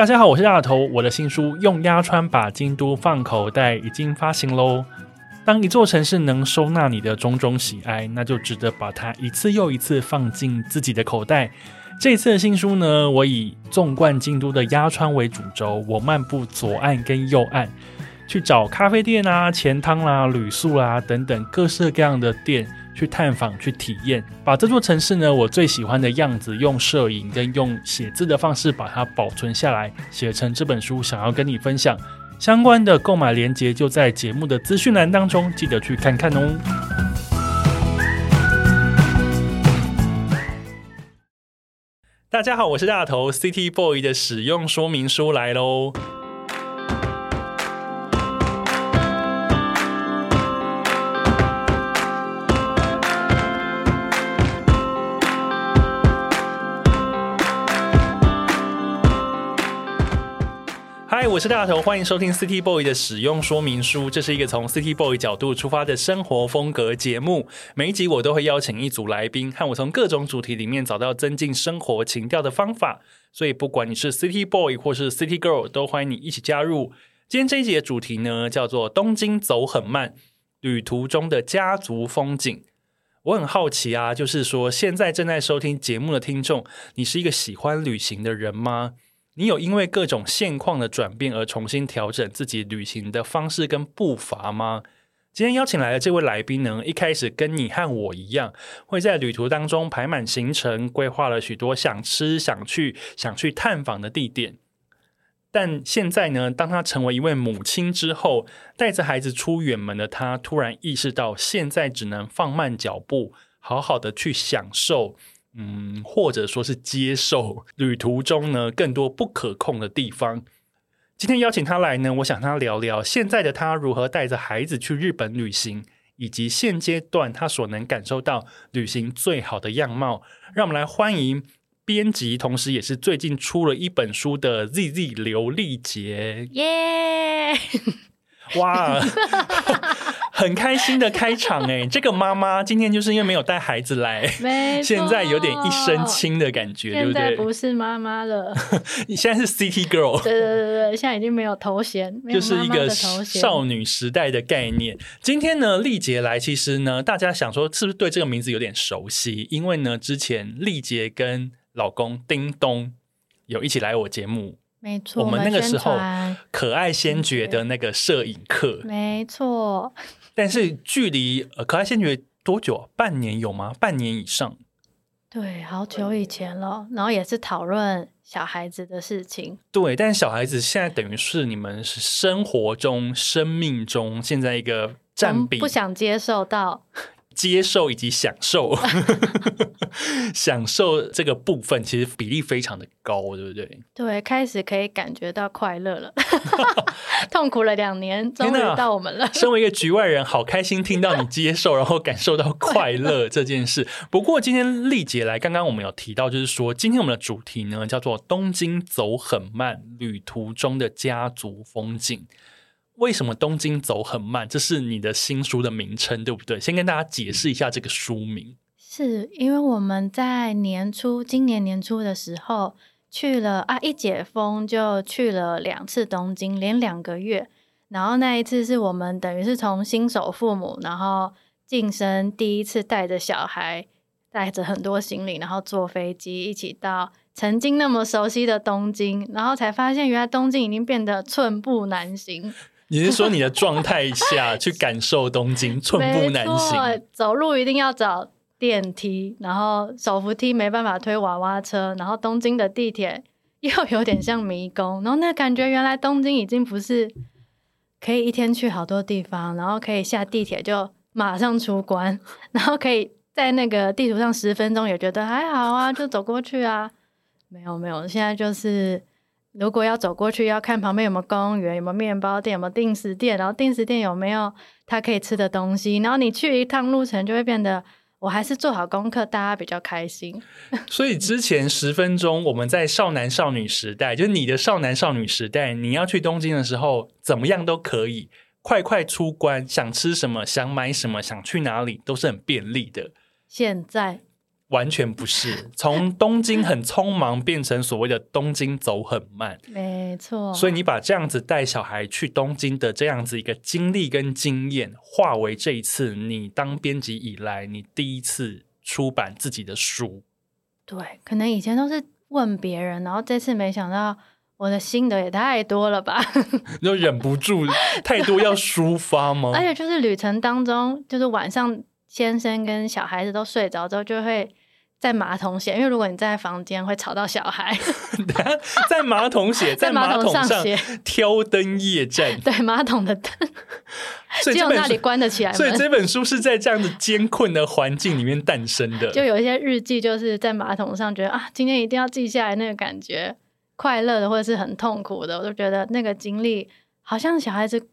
大家好，我是大头。我的新书《用鸭川把京都放口袋》已经发行喽。当一座城市能收纳你的种种喜爱，那就值得把它一次又一次放进自己的口袋。这次的新书呢，我以纵贯京都的鸭川为主轴，我漫步左岸跟右岸，去找咖啡店啊、钱汤啦、旅宿啦等等各式各样的店。去探访、去体验，把这座城市呢，我最喜欢的样子，用摄影跟用写字的方式把它保存下来，写成这本书，想要跟你分享。相关的购买链接就在节目的资讯栏当中，记得去看看哦。大家好，我是大头，City Boy 的使用说明书来喽。嗨，我是大头，欢迎收听 City Boy 的使用说明书。这是一个从 City Boy 角度出发的生活风格节目。每一集我都会邀请一组来宾，和我从各种主题里面找到增进生活情调的方法。所以，不管你是 City Boy 或是 City Girl，都欢迎你一起加入。今天这一集的主题呢，叫做“东京走很慢，旅途中的家族风景”。我很好奇啊，就是说，现在正在收听节目的听众，你是一个喜欢旅行的人吗？你有因为各种现况的转变而重新调整自己旅行的方式跟步伐吗？今天邀请来的这位来宾呢，一开始跟你和我一样，会在旅途当中排满行程，规划了许多想吃、想去、想去探访的地点。但现在呢，当他成为一位母亲之后，带着孩子出远门的他，突然意识到，现在只能放慢脚步，好好的去享受。嗯，或者说是接受旅途中呢，更多不可控的地方。今天邀请他来呢，我想他聊聊现在的他如何带着孩子去日本旅行，以及现阶段他所能感受到旅行最好的样貌。让我们来欢迎编辑，同时也是最近出了一本书的 ZZ 刘丽杰。耶、哇！很开心的开场哎，这个妈妈今天就是因为没有带孩子来，现在有点一身轻的感觉，对不对？不是妈妈了，你 现在是 City Girl，对对对对，现在已经没有头衔，就是一个少女时代的概念。今天呢，丽杰来，其实呢，大家想说是不是对这个名字有点熟悉？因为呢，之前丽杰跟老公叮咚有一起来我节目。没错，我们那个时候可爱先觉的那个摄影课，没错。但是距离可爱先觉多久啊？半年有吗？半年以上？对，好久以前了。然后也是讨论小孩子的事情。对，但是小孩子现在等于是你们是生活中、生命中现在一个占比，不想接受到。接受以及享受，享受这个部分其实比例非常的高，对不对？对，开始可以感觉到快乐了。痛苦了两年，终于到我们了。身为一个局外人，好开心听到你接受，然后感受到快乐这件事。不过今天丽姐来，刚刚我们有提到，就是说今天我们的主题呢叫做“东京走很慢，旅途中的家族风景”。为什么东京走很慢？这是你的新书的名称，对不对？先跟大家解释一下这个书名。是因为我们在年初，今年年初的时候去了啊，一解封就去了两次东京，连两个月。然后那一次是我们等于是从新手父母，然后晋升第一次带着小孩，带着很多行李，然后坐飞机一起到曾经那么熟悉的东京，然后才发现原来东京已经变得寸步难行。你是说你的状态下去感受东京 寸步难行？走路一定要找电梯，然后手扶梯没办法推娃娃车，然后东京的地铁又有点像迷宫，然后那感觉原来东京已经不是可以一天去好多地方，然后可以下地铁就马上出关，然后可以在那个地图上十分钟也觉得还好啊，就走过去啊。没有没有，现在就是。如果要走过去，要看旁边有没有公园，有没有面包店，有没有定时店，然后定时店有没有他可以吃的东西，然后你去一趟路程就会变得，我还是做好功课，大家比较开心。所以之前十分钟我们在少男少女时代，就是你的少男少女时代，你要去东京的时候，怎么样都可以快快出关，想吃什么，想买什么，想去哪里都是很便利的。现在。完全不是，从东京很匆忙变成所谓的东京走很慢，没错。所以你把这样子带小孩去东京的这样子一个经历跟经验，化为这一次你当编辑以来你第一次出版自己的书。对，可能以前都是问别人，然后这次没想到我的心得也太多了吧，就忍不住太多要抒发吗？而且就是旅程当中，就是晚上先生跟小孩子都睡着之后，就会。在马桶写，因为如果你在房间会吵到小孩。在马桶写，在马桶 上写，挑灯夜战。对，马桶的灯，只有那里关得起来。所以这本书是在这样子艰困的环境里面诞生的。就有一些日记，就是在马桶上觉得啊，今天一定要记下来那个感觉，快乐的或者是很痛苦的，我都觉得那个经历好像小孩子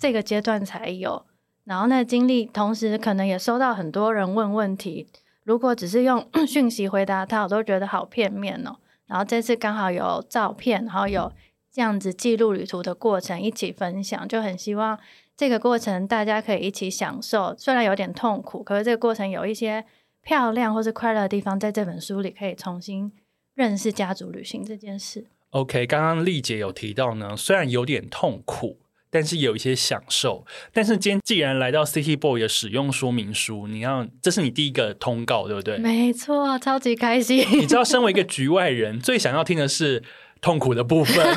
这个阶段才有。然后那个经历，同时可能也收到很多人问问题。如果只是用 讯息回答他，我都觉得好片面哦。然后这次刚好有照片，然后有这样子记录旅途的过程一起分享，就很希望这个过程大家可以一起享受。虽然有点痛苦，可是这个过程有一些漂亮或是快乐的地方，在这本书里可以重新认识家族旅行这件事。OK，刚刚丽姐有提到呢，虽然有点痛苦。但是有一些享受。但是今天既然来到 City Boy 的使用说明书，你要这是你第一个通告，对不对？没错，超级开心。你知道，身为一个局外人，最想要听的是痛苦的部分。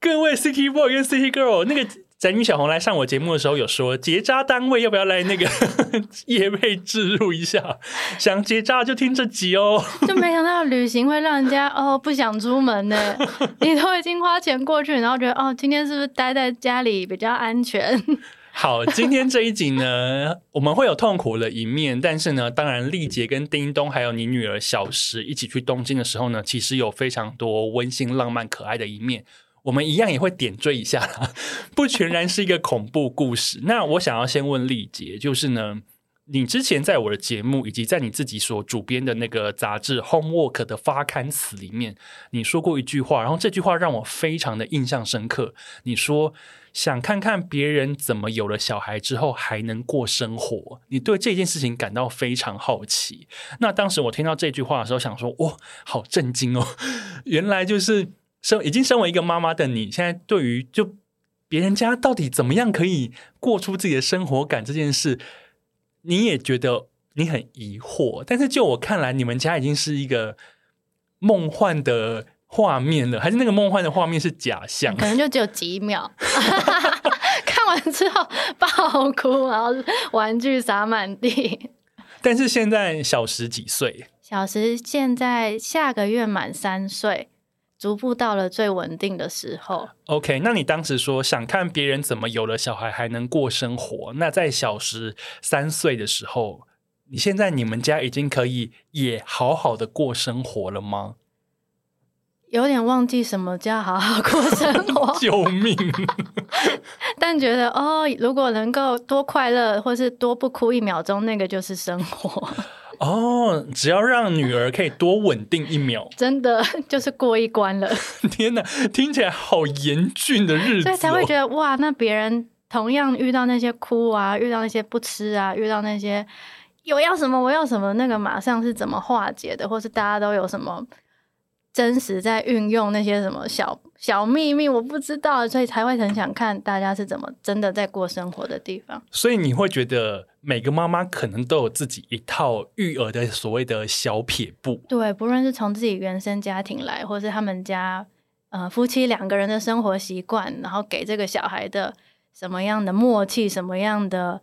各位 City Boy 跟 City Girl，那个。宅女小红来上我节目的时候有说，结扎单位要不要来那个 业配置入一下？想结扎就听这集哦。就没想到旅行会让人家哦不想出门呢。你都已经花钱过去，然后觉得哦今天是不是待在家里比较安全？好，今天这一集呢，我们会有痛苦的一面，但是呢，当然丽姐跟叮咚还有你女儿小石一起去东京的时候呢，其实有非常多温馨、浪漫、可爱的一面。我们一样也会点缀一下啦，不全然是一个恐怖故事。那我想要先问丽姐，就是呢，你之前在我的节目以及在你自己所主编的那个杂志《Homework》的发刊词里面，你说过一句话，然后这句话让我非常的印象深刻。你说想看看别人怎么有了小孩之后还能过生活，你对这件事情感到非常好奇。那当时我听到这句话的时候，想说，哇，好震惊哦，原来就是。身已经身为一个妈妈的你，现在对于就别人家到底怎么样可以过出自己的生活感这件事，你也觉得你很疑惑。但是就我看来，你们家已经是一个梦幻的画面了，还是那个梦幻的画面是假象？可能就只有几秒，看完之后爆哭，然后玩具洒满地。但是现在小十几岁？小十现在下个月满三岁。逐步到了最稳定的时候。OK，那你当时说想看别人怎么有了小孩还能过生活，那在小时三岁的时候，你现在你们家已经可以也好好的过生活了吗？有点忘记什么叫好好过生活，救命！但觉得哦，如果能够多快乐，或是多不哭一秒钟，那个就是生活。哦，只要让女儿可以多稳定一秒，真的 就是过一关了。天哪，听起来好严峻的日子哦，所以才会觉得哇，那别人同样遇到那些哭啊，遇到那些不吃啊，遇到那些有要什么我要什么，那个马上是怎么化解的，或是大家都有什么？真实在运用那些什么小小秘密，我不知道，所以才会很想看大家是怎么真的在过生活的地方。所以你会觉得每个妈妈可能都有自己一套育儿的所谓的小撇步。对，不论是从自己原生家庭来，或是他们家呃夫妻两个人的生活习惯，然后给这个小孩的什么样的默契，什么样的。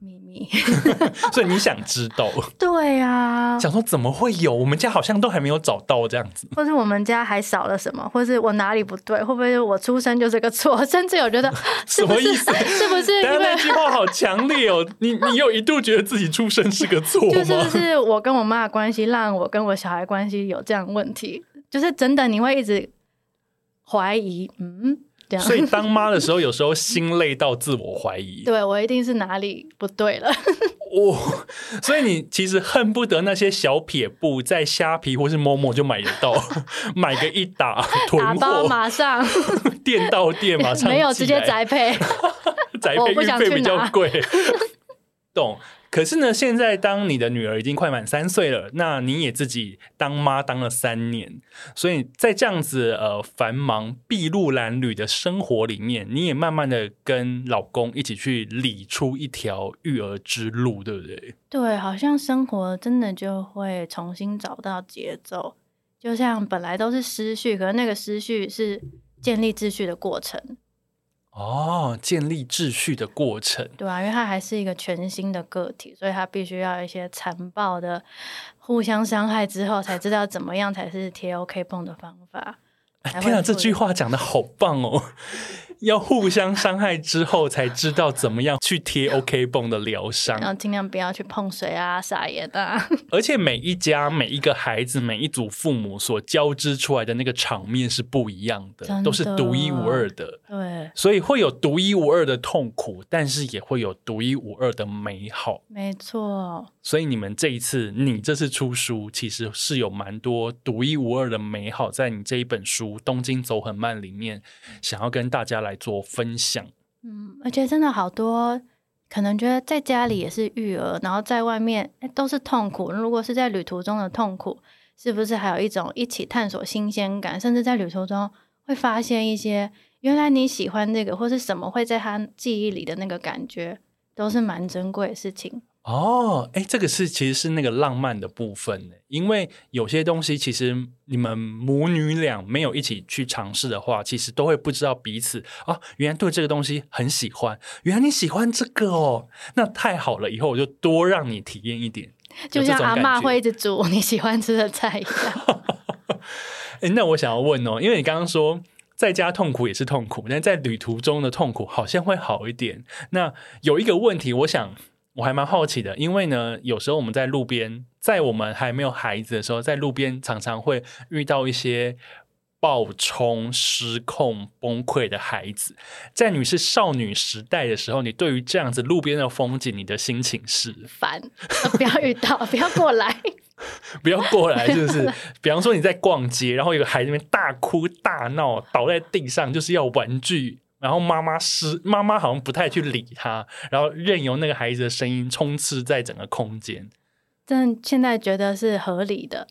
秘密，所以你想知道？对呀、啊，想说怎么会有？我们家好像都还没有找到这样子，或是我们家还少了什么，或是我哪里不对？会不会我出生就是个错？甚至有觉得 是不是什么意思？是不是？因为那句话好强烈哦！你你有一度觉得自己出生是个错吗？就是我跟我妈的关系让我跟我小孩关系有这样问题？就是真的，你会一直怀疑，嗯。所以当妈的时候，有时候心累到自我怀疑。对，我一定是哪里不对了。哦，所以你其实恨不得那些小撇布在虾皮或是 Momo 就买得到，买个一打囤货，打包马上店到店马上没有直接宅配，宅配运费比较贵。懂。可是呢，现在当你的女儿已经快满三岁了，那你也自己当妈当了三年，所以在这样子呃繁忙筚路蓝缕的生活里面，你也慢慢的跟老公一起去理出一条育儿之路，对不对？对，好像生活真的就会重新找到节奏，就像本来都是失序，可是那个失序是建立秩序的过程。哦，建立秩序的过程，对啊，因为他还是一个全新的个体，所以他必须要一些残暴的互相伤害之后，才知道怎么样才是贴 OK 绷的方法。天啊，这句话讲的好棒哦！要互相伤害之后，才知道怎么样去贴 OK 绷的疗伤，然后尽量不要去碰水啊、撒盐啊。而且每一家、每一个孩子、每一组父母所交织出来的那个场面是不一样的，的都是独一无二的。对，所以会有独一无二的痛苦，但是也会有独一无二的美好。没错。所以你们这一次，你这次出书，其实是有蛮多独一无二的美好，在你这一本书《东京走很慢》里面，想要跟大家来。来做分享，嗯，而且真的好多，可能觉得在家里也是育儿，然后在外面都是痛苦。如果是在旅途中的痛苦，是不是还有一种一起探索新鲜感？甚至在旅途中会发现一些原来你喜欢这个，或是什么会在他记忆里的那个感觉，都是蛮珍贵的事情。哦，哎，这个是其实是那个浪漫的部分呢，因为有些东西其实你们母女俩没有一起去尝试的话，其实都会不知道彼此哦，原来对这个东西很喜欢，原来你喜欢这个哦，那太好了，以后我就多让你体验一点，就像阿嬷会一直煮你喜欢吃的菜一样。哎，那我想要问哦，因为你刚刚说在家痛苦也是痛苦，但在旅途中的痛苦好像会好一点。那有一个问题，我想。我还蛮好奇的，因为呢，有时候我们在路边，在我们还没有孩子的时候，在路边常常会遇到一些暴冲、失控、崩溃的孩子。在你是少女时代的时候，你对于这样子路边的风景，你的心情是 烦，不要遇到，不要过来，不要过来，就是比方说你在逛街，然后有个孩子那边大哭大闹，倒在地上，就是要玩具。然后妈妈是妈妈，好像不太去理他，然后任由那个孩子的声音充斥在整个空间。但现在觉得是合理的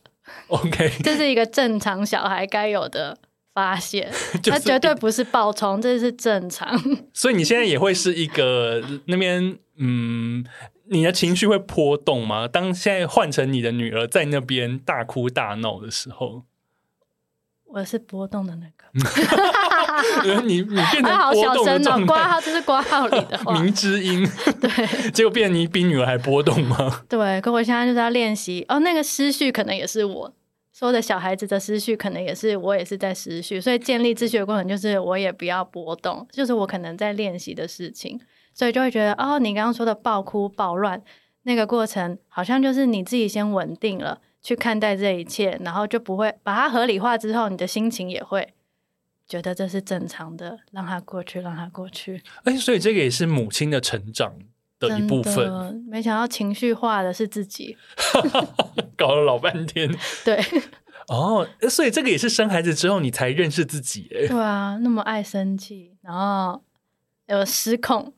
，OK，这是一个正常小孩该有的发现，他绝对不是暴冲，这是正常。所以你现在也会是一个那边，嗯，你的情绪会波动吗？当现在换成你的女儿在那边大哭大闹的时候。我是波动的那个。你，你你变成波动的状态，好小声哦，挂号这是挂号里的话，明知音，对，结果变成你比女儿还波动吗？对，可我现在就是要练习。哦，那个思绪可能也是我说的小孩子的思绪，可能也是我也是在思绪，所以建立秩序的过程就是我也不要波动，就是我可能在练习的事情，所以就会觉得哦，你刚刚说的暴哭暴乱那个过程，好像就是你自己先稳定了。去看待这一切，然后就不会把它合理化之后，你的心情也会觉得这是正常的，让它过去，让它过去。哎，所以这个也是母亲的成长的一部分。没想到情绪化的是自己 搞了老半天。对，哦，所以这个也是生孩子之后你才认识自己。哎，对啊，那么爱生气，然后。有失控，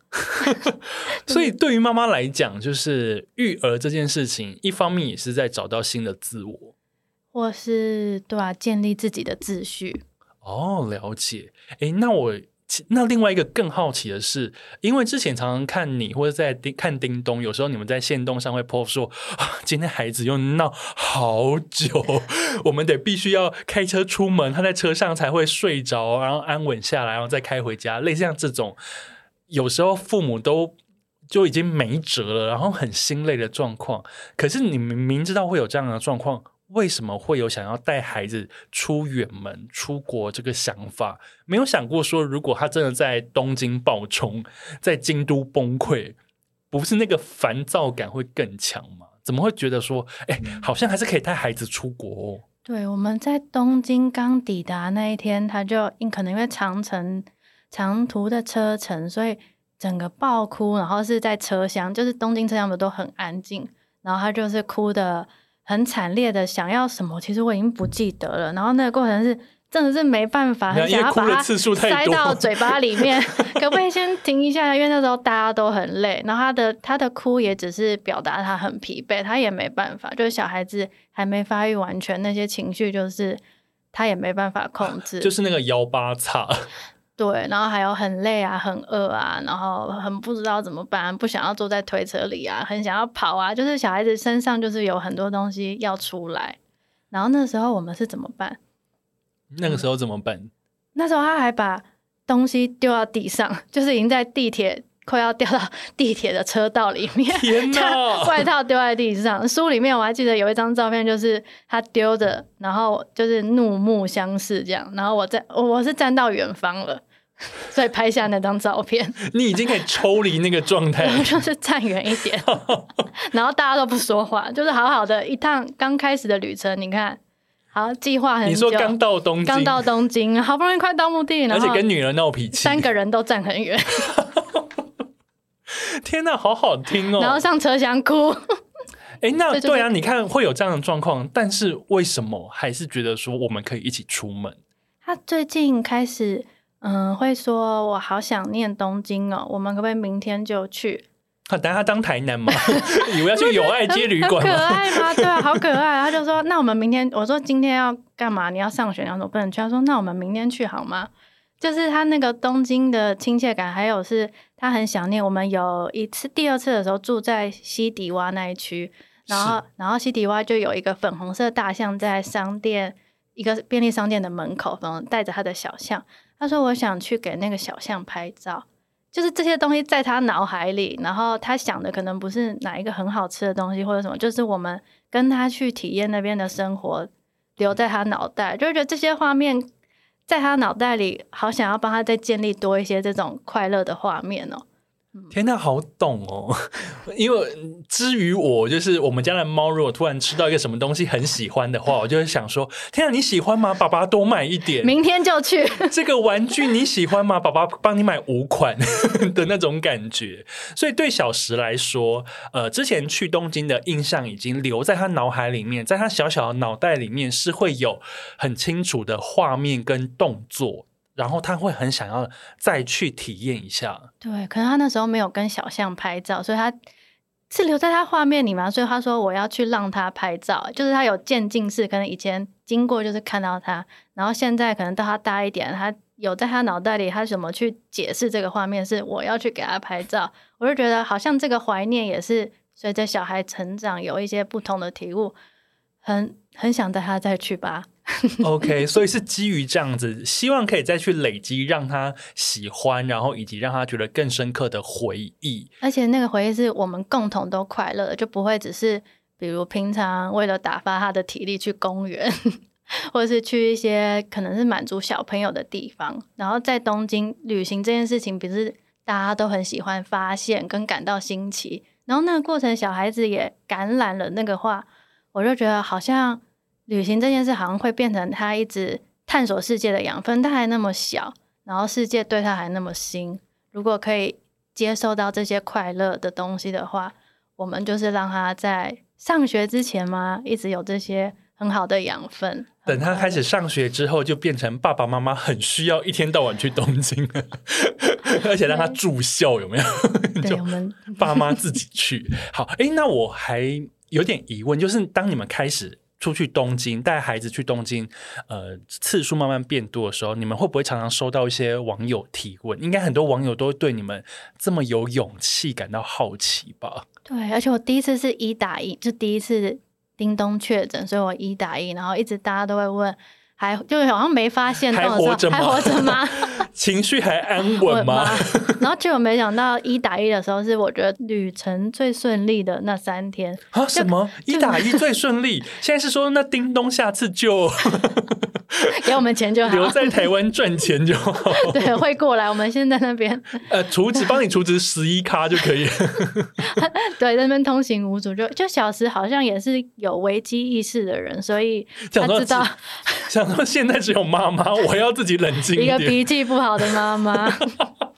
所以对于妈妈来讲，就是育儿这件事情，一方面也是在找到新的自我，或是对啊，建立自己的秩序。哦，了解。诶，那我那另外一个更好奇的是，因为之前常常看你或者在叮看叮咚，有时候你们在线动上会 po 说啊，今天孩子又闹好久，我们得必须要开车出门，他在车上才会睡着，然后安稳下来，然后再开回家。类似像这种，有时候父母都就已经没辙了，然后很心累的状况。可是你明明知道会有这样的状况。为什么会有想要带孩子出远门、出国这个想法？没有想过说，如果他真的在东京爆冲，在京都崩溃，不是那个烦躁感会更强吗？怎么会觉得说，哎，好像还是可以带孩子出国哦？对，我们在东京刚抵达那一天，他就因可能因为长城长途的车程，所以整个爆哭，然后是在车厢，就是东京车厢不都很安静，然后他就是哭的。很惨烈的想要什么，其实我已经不记得了。然后那个过程是真的是没办法，很想要把它塞到嘴巴里 面。可不可以先停一下？因为那时候大家都很累，然后他的他的哭也只是表达他很疲惫，他也没办法。就是小孩子还没发育完全，那些情绪就是他也没办法控制。就是那个幺八叉。对，然后还有很累啊，很饿啊，然后很不知道怎么办，不想要坐在推车里啊，很想要跑啊。就是小孩子身上就是有很多东西要出来，然后那时候我们是怎么办？那个时候怎么办？嗯，那时候他还把东西丢到地上，就是已经在地铁快要掉到地铁的车道里面。天！外套丢在地上，书里面我还记得有一张照片，就是他丢着，然后就是怒目相视这样。然后我在，我是站到远方了，所以拍下那张照片。你已经可以抽离那个状态，就是站远一点，然后大家都不说话，就是好好的一趟刚开始的旅程。你看。好，计划很久。你说刚到东京，刚到东京，好不容易快到目的地，而且跟女儿闹脾气，三个人都站很远。天哪，好好听哦！然后上车厢哭。哎、欸，那对啊，你看会有这样的状况，但是为什么还是觉得说我们可以一起出门？他最近开始，嗯，会说我好想念东京哦，我们可不可以明天就去？等他当台南嘛，以为要去友爱街旅馆，可爱吗？对啊，好可爱。他就说：“那我们明天，我说今天要干嘛？你要上学，然后不能去。”他说：“那我们明天去好吗？”就是他那个东京的亲切感，还有是他很想念。我们有一次、第二次的时候住在西迪洼那一区，然后然后西迪洼就有一个粉红色大象在商店一个便利商店的门口，然后带着他的小象。他说：“我想去给那个小象拍照。”就是这些东西在他脑海里，然后他想的可能不是哪一个很好吃的东西或者什么，就是我们跟他去体验那边的生活，留在他脑袋，就觉得这些画面在他脑袋里，好想要帮他再建立多一些这种快乐的画面哦。天呐，好懂哦！因为至于我，就是我们家的猫，如果突然吃到一个什么东西很喜欢的话，我就会想说：天呐，你喜欢吗？爸爸多买一点，明天就去。这个玩具你喜欢吗？爸爸帮你买五款 的那种感觉。所以对小时来说，呃，之前去东京的印象已经留在他脑海里面，在他小小的脑袋里面是会有很清楚的画面跟动作。然后他会很想要再去体验一下，对，可能他那时候没有跟小象拍照，所以他是留在他画面里嘛，所以他说我要去让他拍照，就是他有渐进式，可能以前经过就是看到他，然后现在可能到他大一点，他有在他脑袋里，他怎么去解释这个画面是我要去给他拍照，我就觉得好像这个怀念也是随着小孩成长有一些不同的体悟，很很想带他再去吧。OK，所以是基于这样子，希望可以再去累积让他喜欢，然后以及让他觉得更深刻的回忆。而且那个回忆是我们共同都快乐的，就不会只是比如平常为了打发他的体力去公园，或者是去一些可能是满足小朋友的地方。然后在东京旅行这件事情，不是大家都很喜欢发现跟感到新奇，然后那个过程小孩子也感染了那个话，我就觉得好像。旅行这件事好像会变成他一直探索世界的养分。他还那么小，然后世界对他还那么新。如果可以接受到这些快乐的东西的话，我们就是让他在上学之前嘛，一直有这些很好的养分。等他开始上学之后，就变成爸爸妈妈很需要一天到晚去东京，而且让他住校，有没有？对，我们爸妈自己去。好，哎，那我还有点疑问，就是当你们开始。出去东京带孩子去东京，呃，次数慢慢变多的时候，你们会不会常常收到一些网友提问？应该很多网友都会对你们这么有勇气感到好奇吧？对，而且我第一次是一打一，就第一次叮咚确诊，所以我一打一，然后一直大家都会问。还就是好像没发现，还活着吗？还活着吗？情绪还安稳吗？然后结果没想到一打一的时候是我觉得旅程最顺利的那三天啊！什么一打一最顺利？现在是说那叮咚下次就给我们钱就好，留在台湾赚钱就好。对，会过来，我们先在那边呃储值，帮你储值十一咖就可以。对，在那边通行无阻，就就小时好像也是有危机意识的人，所以他知道。那现在只有妈妈，我要自己冷静一点。一个脾气不好的妈妈，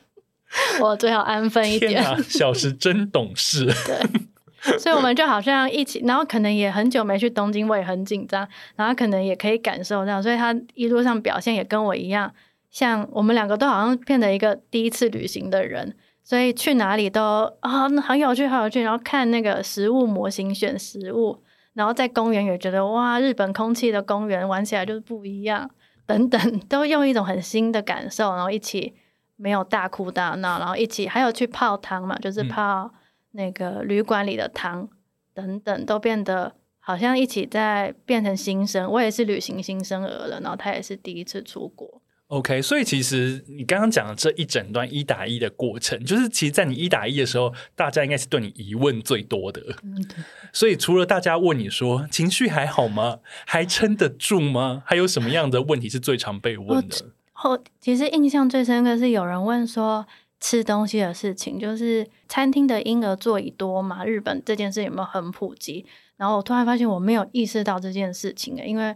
我最好安分一点。啊，小时真懂事。对，所以我们就好像一起，然后可能也很久没去东京，我也很紧张，然后可能也可以感受到，所以他一路上表现也跟我一样，像我们两个都好像变成一个第一次旅行的人，所以去哪里都啊、哦、很有趣，很有趣，然后看那个食物模型选食物，然后在公园也觉得哇，日本空气的公园玩起来就是不一样，等等，都用一种很新的感受，然后一起没有大哭大闹，然后一起还有去泡汤嘛，就是泡。嗯那个旅馆里的汤等等都变得好像一起在变成新生，我也是旅行新生儿了，然后他也是第一次出国。OK，所以其实你刚刚讲的这一整段一打一的过程，就是其实，在你一打一的时候，大家应该是对你疑问最多的。嗯，所以除了大家问你说情绪还好吗？还撑得住吗？还有什么样的问题是最常被问的？后 其实印象最深刻是有人问说。吃东西的事情，就是餐厅的婴儿座椅多嘛？日本这件事有没有很普及？然后我突然发现我没有意识到这件事情，因为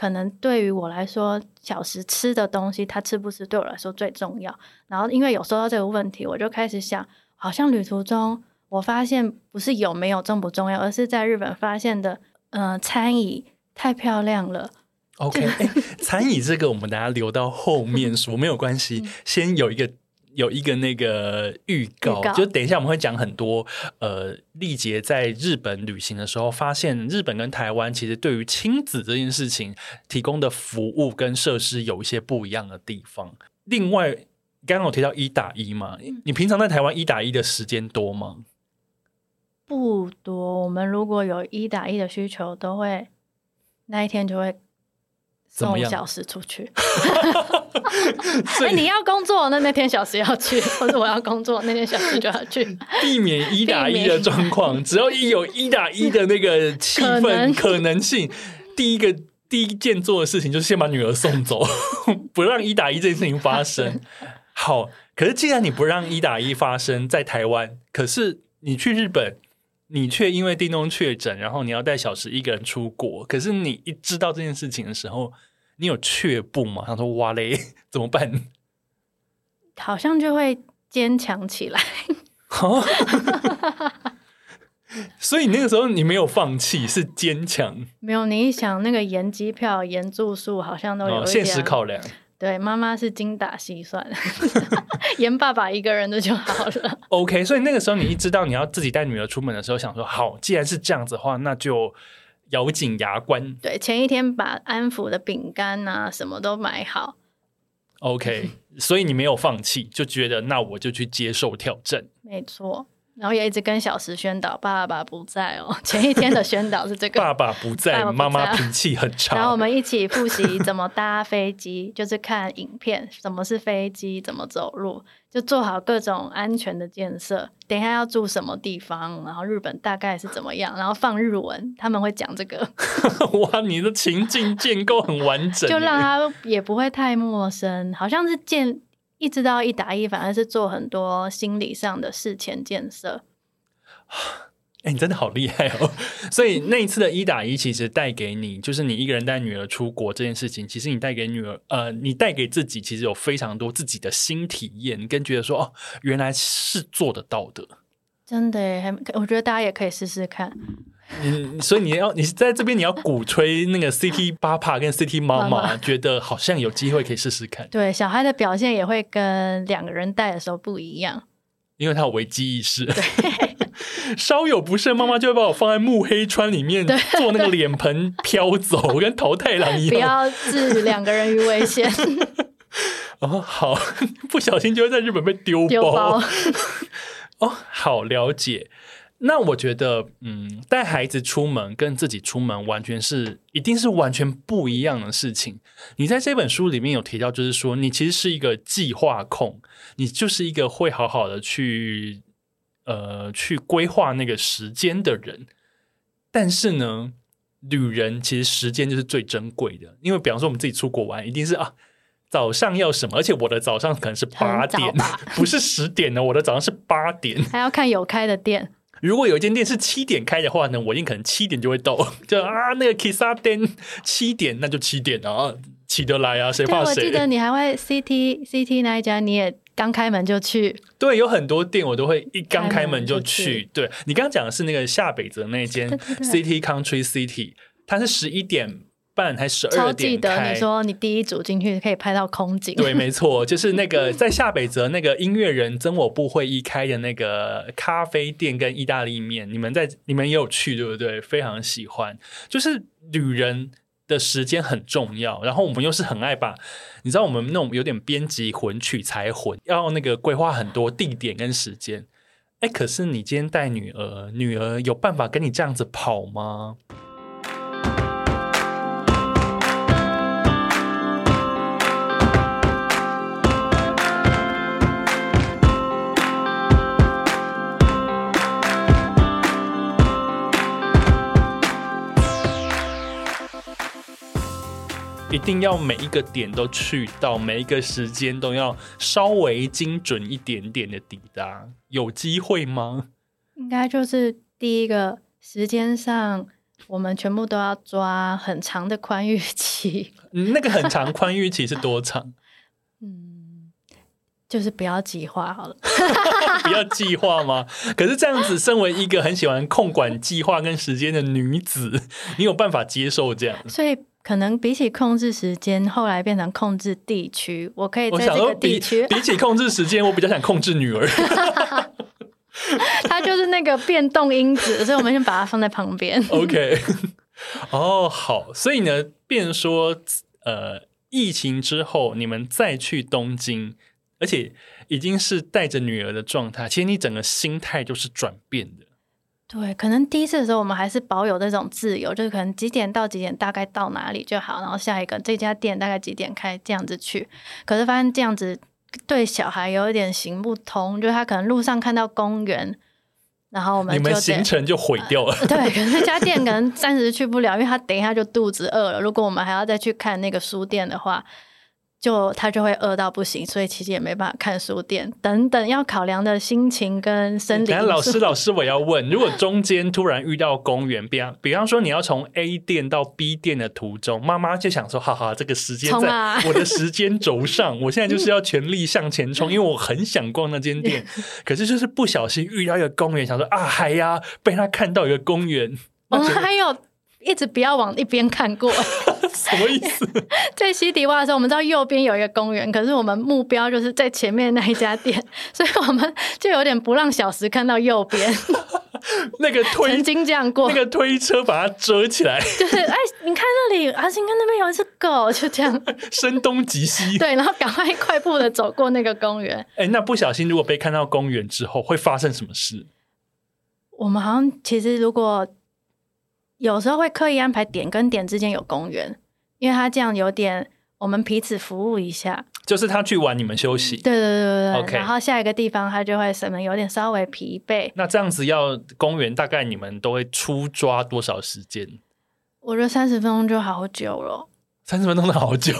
可能对于我来说，小时吃的东西，它吃不吃对我来说最重要。然后因为有收到这个问题，我就开始想，好像旅途中我发现不是有没有重不重要，而是在日本发现的，嗯、呃，餐椅太漂亮了。OK，欸、餐椅这个我们大家留到后面说没有关系，先有一个。有一个那个预告，就等一下我们会讲很多。呃，丽杰在日本旅行的时候，发现日本跟台湾其实对于亲子这件事情提供的服务跟设施有一些不一样的地方。另外，刚刚我提到一打一嘛，你平常在台湾一打一的时间多吗？不多。我们如果有一打一的需求，都会那一天就会。送小时出去，哎、欸，你要工作，那那天小时要去，或者我要工作，那天小时就要去，避免一打一的状况。只要一有一打一的那个气氛可能，可能性，第一个第一件做的事情就是先把女儿送走，不让一打一这件事情发生。好，可是既然你不让一打一发生在台湾，可是你去日本。你却因为叮咚确诊，然后你要带小石一个人出国。可是你一知道这件事情的时候，你有却步吗？他说：“哇嘞，怎么办？”好像就会坚强起来。所以那个时候你没有放弃，是坚强。没有，你一想那个延机票、延住宿，好像都有、哦、现实考量。对，妈妈是精打细算，严爸爸一个人的就好了。OK，所以那个时候你一知道你要自己带女儿出门的时候，想说好，既然是这样子的话，那就咬紧牙关。对，前一天把安抚的饼干啊什么都买好。OK，所以你没有放弃，就觉得那我就去接受挑战。没错。然后也一直跟小时宣导，爸爸不在哦。前一天的宣导是这个，爸爸不在，妈妈脾气很差。然后我们一起复习怎么搭飞机，就是看影片，什么是飞机，怎么走路，就做好各种安全的建设。等一下要住什么地方，然后日本大概是怎么样，然后放日文，他们会讲这个。哇，你的情境建构很完整，就让他也不会太陌生，好像是建。一直到一打一，反而是做很多心理上的事前建设。哎、欸，你真的好厉害哦！所以那一次的一打一，其实带给你，就是你一个人带女儿出国这件事情，其实你带给女儿，呃，你带给自己，其实有非常多自己的新体验，跟觉得说，哦，原来是做得到的。真的还，我觉得大家也可以试试看。嗯，所以你要你在这边你要鼓吹那个 CT 爸爸跟 CT 妈妈，觉得好像有机会可以试试看。对，小孩的表现也会跟两个人带的时候不一样，因为他有危机意识。对，稍有不慎，妈妈就会把我放在木黑川里面，做那个脸盆飘走，跟桃太郎一样，不要置两个人于危险。哦，好，不小心就会在日本被丢包。丢包哦，好了解。那我觉得，嗯，带孩子出门跟自己出门完全是，一定是完全不一样的事情。你在这本书里面有提到，就是说你其实是一个计划控，你就是一个会好好的去，呃，去规划那个时间的人。但是呢，旅人其实时间就是最珍贵的，因为比方说我们自己出国玩，一定是啊，早上要什么，而且我的早上可能是八点，不是十点呢，我的早上是八点，还要看有开的店。如果有一间店是七点开的话呢，我一定可能七点就会到。就啊，那个 Kissa 店七点，那就七点啊，起得来啊，谁怕谁？我记得你还会 CT CT 那一家，你也刚开门就去。对，有很多店我都会一刚开门就去。就去对，你刚刚讲的是那个下北泽那间 City Country City，它是十一点半还是十二点开？超记得你说你第一组进去可以拍到空景。对，没错，就是那个在下北泽那个音乐人曾我部会议开的那个咖啡店跟意大利面，你们在你们也有去对不对？非常喜欢，就是旅人。的时间很重要，然后我们又是很爱把，你知道我们那种有点编辑混取才混，要那个规划很多地点跟时间。哎，可是你今天带女儿，女儿有办法跟你这样子跑吗？一定要每一个点都去到，每一个时间都要稍微精准一点点的抵达，有机会吗？应该就是第一个时间上，我们全部都要抓很长的宽裕期。嗯，那个很长宽裕期是多长？嗯，就是不要计划好了。不要计划吗？可是这样子，身为一个很喜欢控管计划跟时间的女子，你有办法接受这样？所以。可能比起控制时间，后来变成控制地区。我可以在这个地区比，比起控制时间，我比较想控制女儿。他就是那个变动因子，所以我们先把它放在旁边。OK，哦，好，所以呢，变说，呃，疫情之后你们再去东京，而且已经是带着女儿的状态，其实你整个心态就是转变的。对，可能第一次的时候，我们还是保有这种自由，就是可能几点到几点，大概到哪里就好，然后下一个这家店大概几点开，这样子去。可是发现这样子对小孩有一点行不通，就是他可能路上看到公园，然后我们就你们行程就毁掉了。呃、对，可是这家店可能暂时去不了，因为他等一下就肚子饿了。如果我们还要再去看那个书店的话。就他就会饿到不行，所以其实也没办法看书店等等要考量的心情跟生理。老师，老师，我要问，如果中间突然遇到公园，比方比方说你要从 A 店到 B 店的途中，妈妈就想说，哈哈，这个时间在我的时间轴上，我现在就是要全力向前冲，因为我很想逛那间店，可是就是不小心遇到一个公园，想说啊，嗨呀，被他看到一个公园，我 们还有。一直不要往一边看过，什么意思？在西迪瓦的时候，我们知道右边有一个公园，可是我们目标就是在前面那一家店，所以我们就有点不让小时看到右边。那个推曾经这样过，那个推车把它遮起来。就是哎，你看那里，阿星看那边有一只狗，就这样。声东击西。对，然后赶快快步的走过那个公园。哎，那不小心如果被看到公园之后，会发生什么事？我们好像其实如果。有时候会刻意安排点跟点之间有公园，因为他这样有点我们彼此服务一下，就是他去玩，你们休息。对对对对对。Okay. 然后下一个地方他就会什么有点稍微疲惫。那这样子要公园，大概你们都会出抓多少时间？我觉得三十分钟就好久了。三十分钟的好久，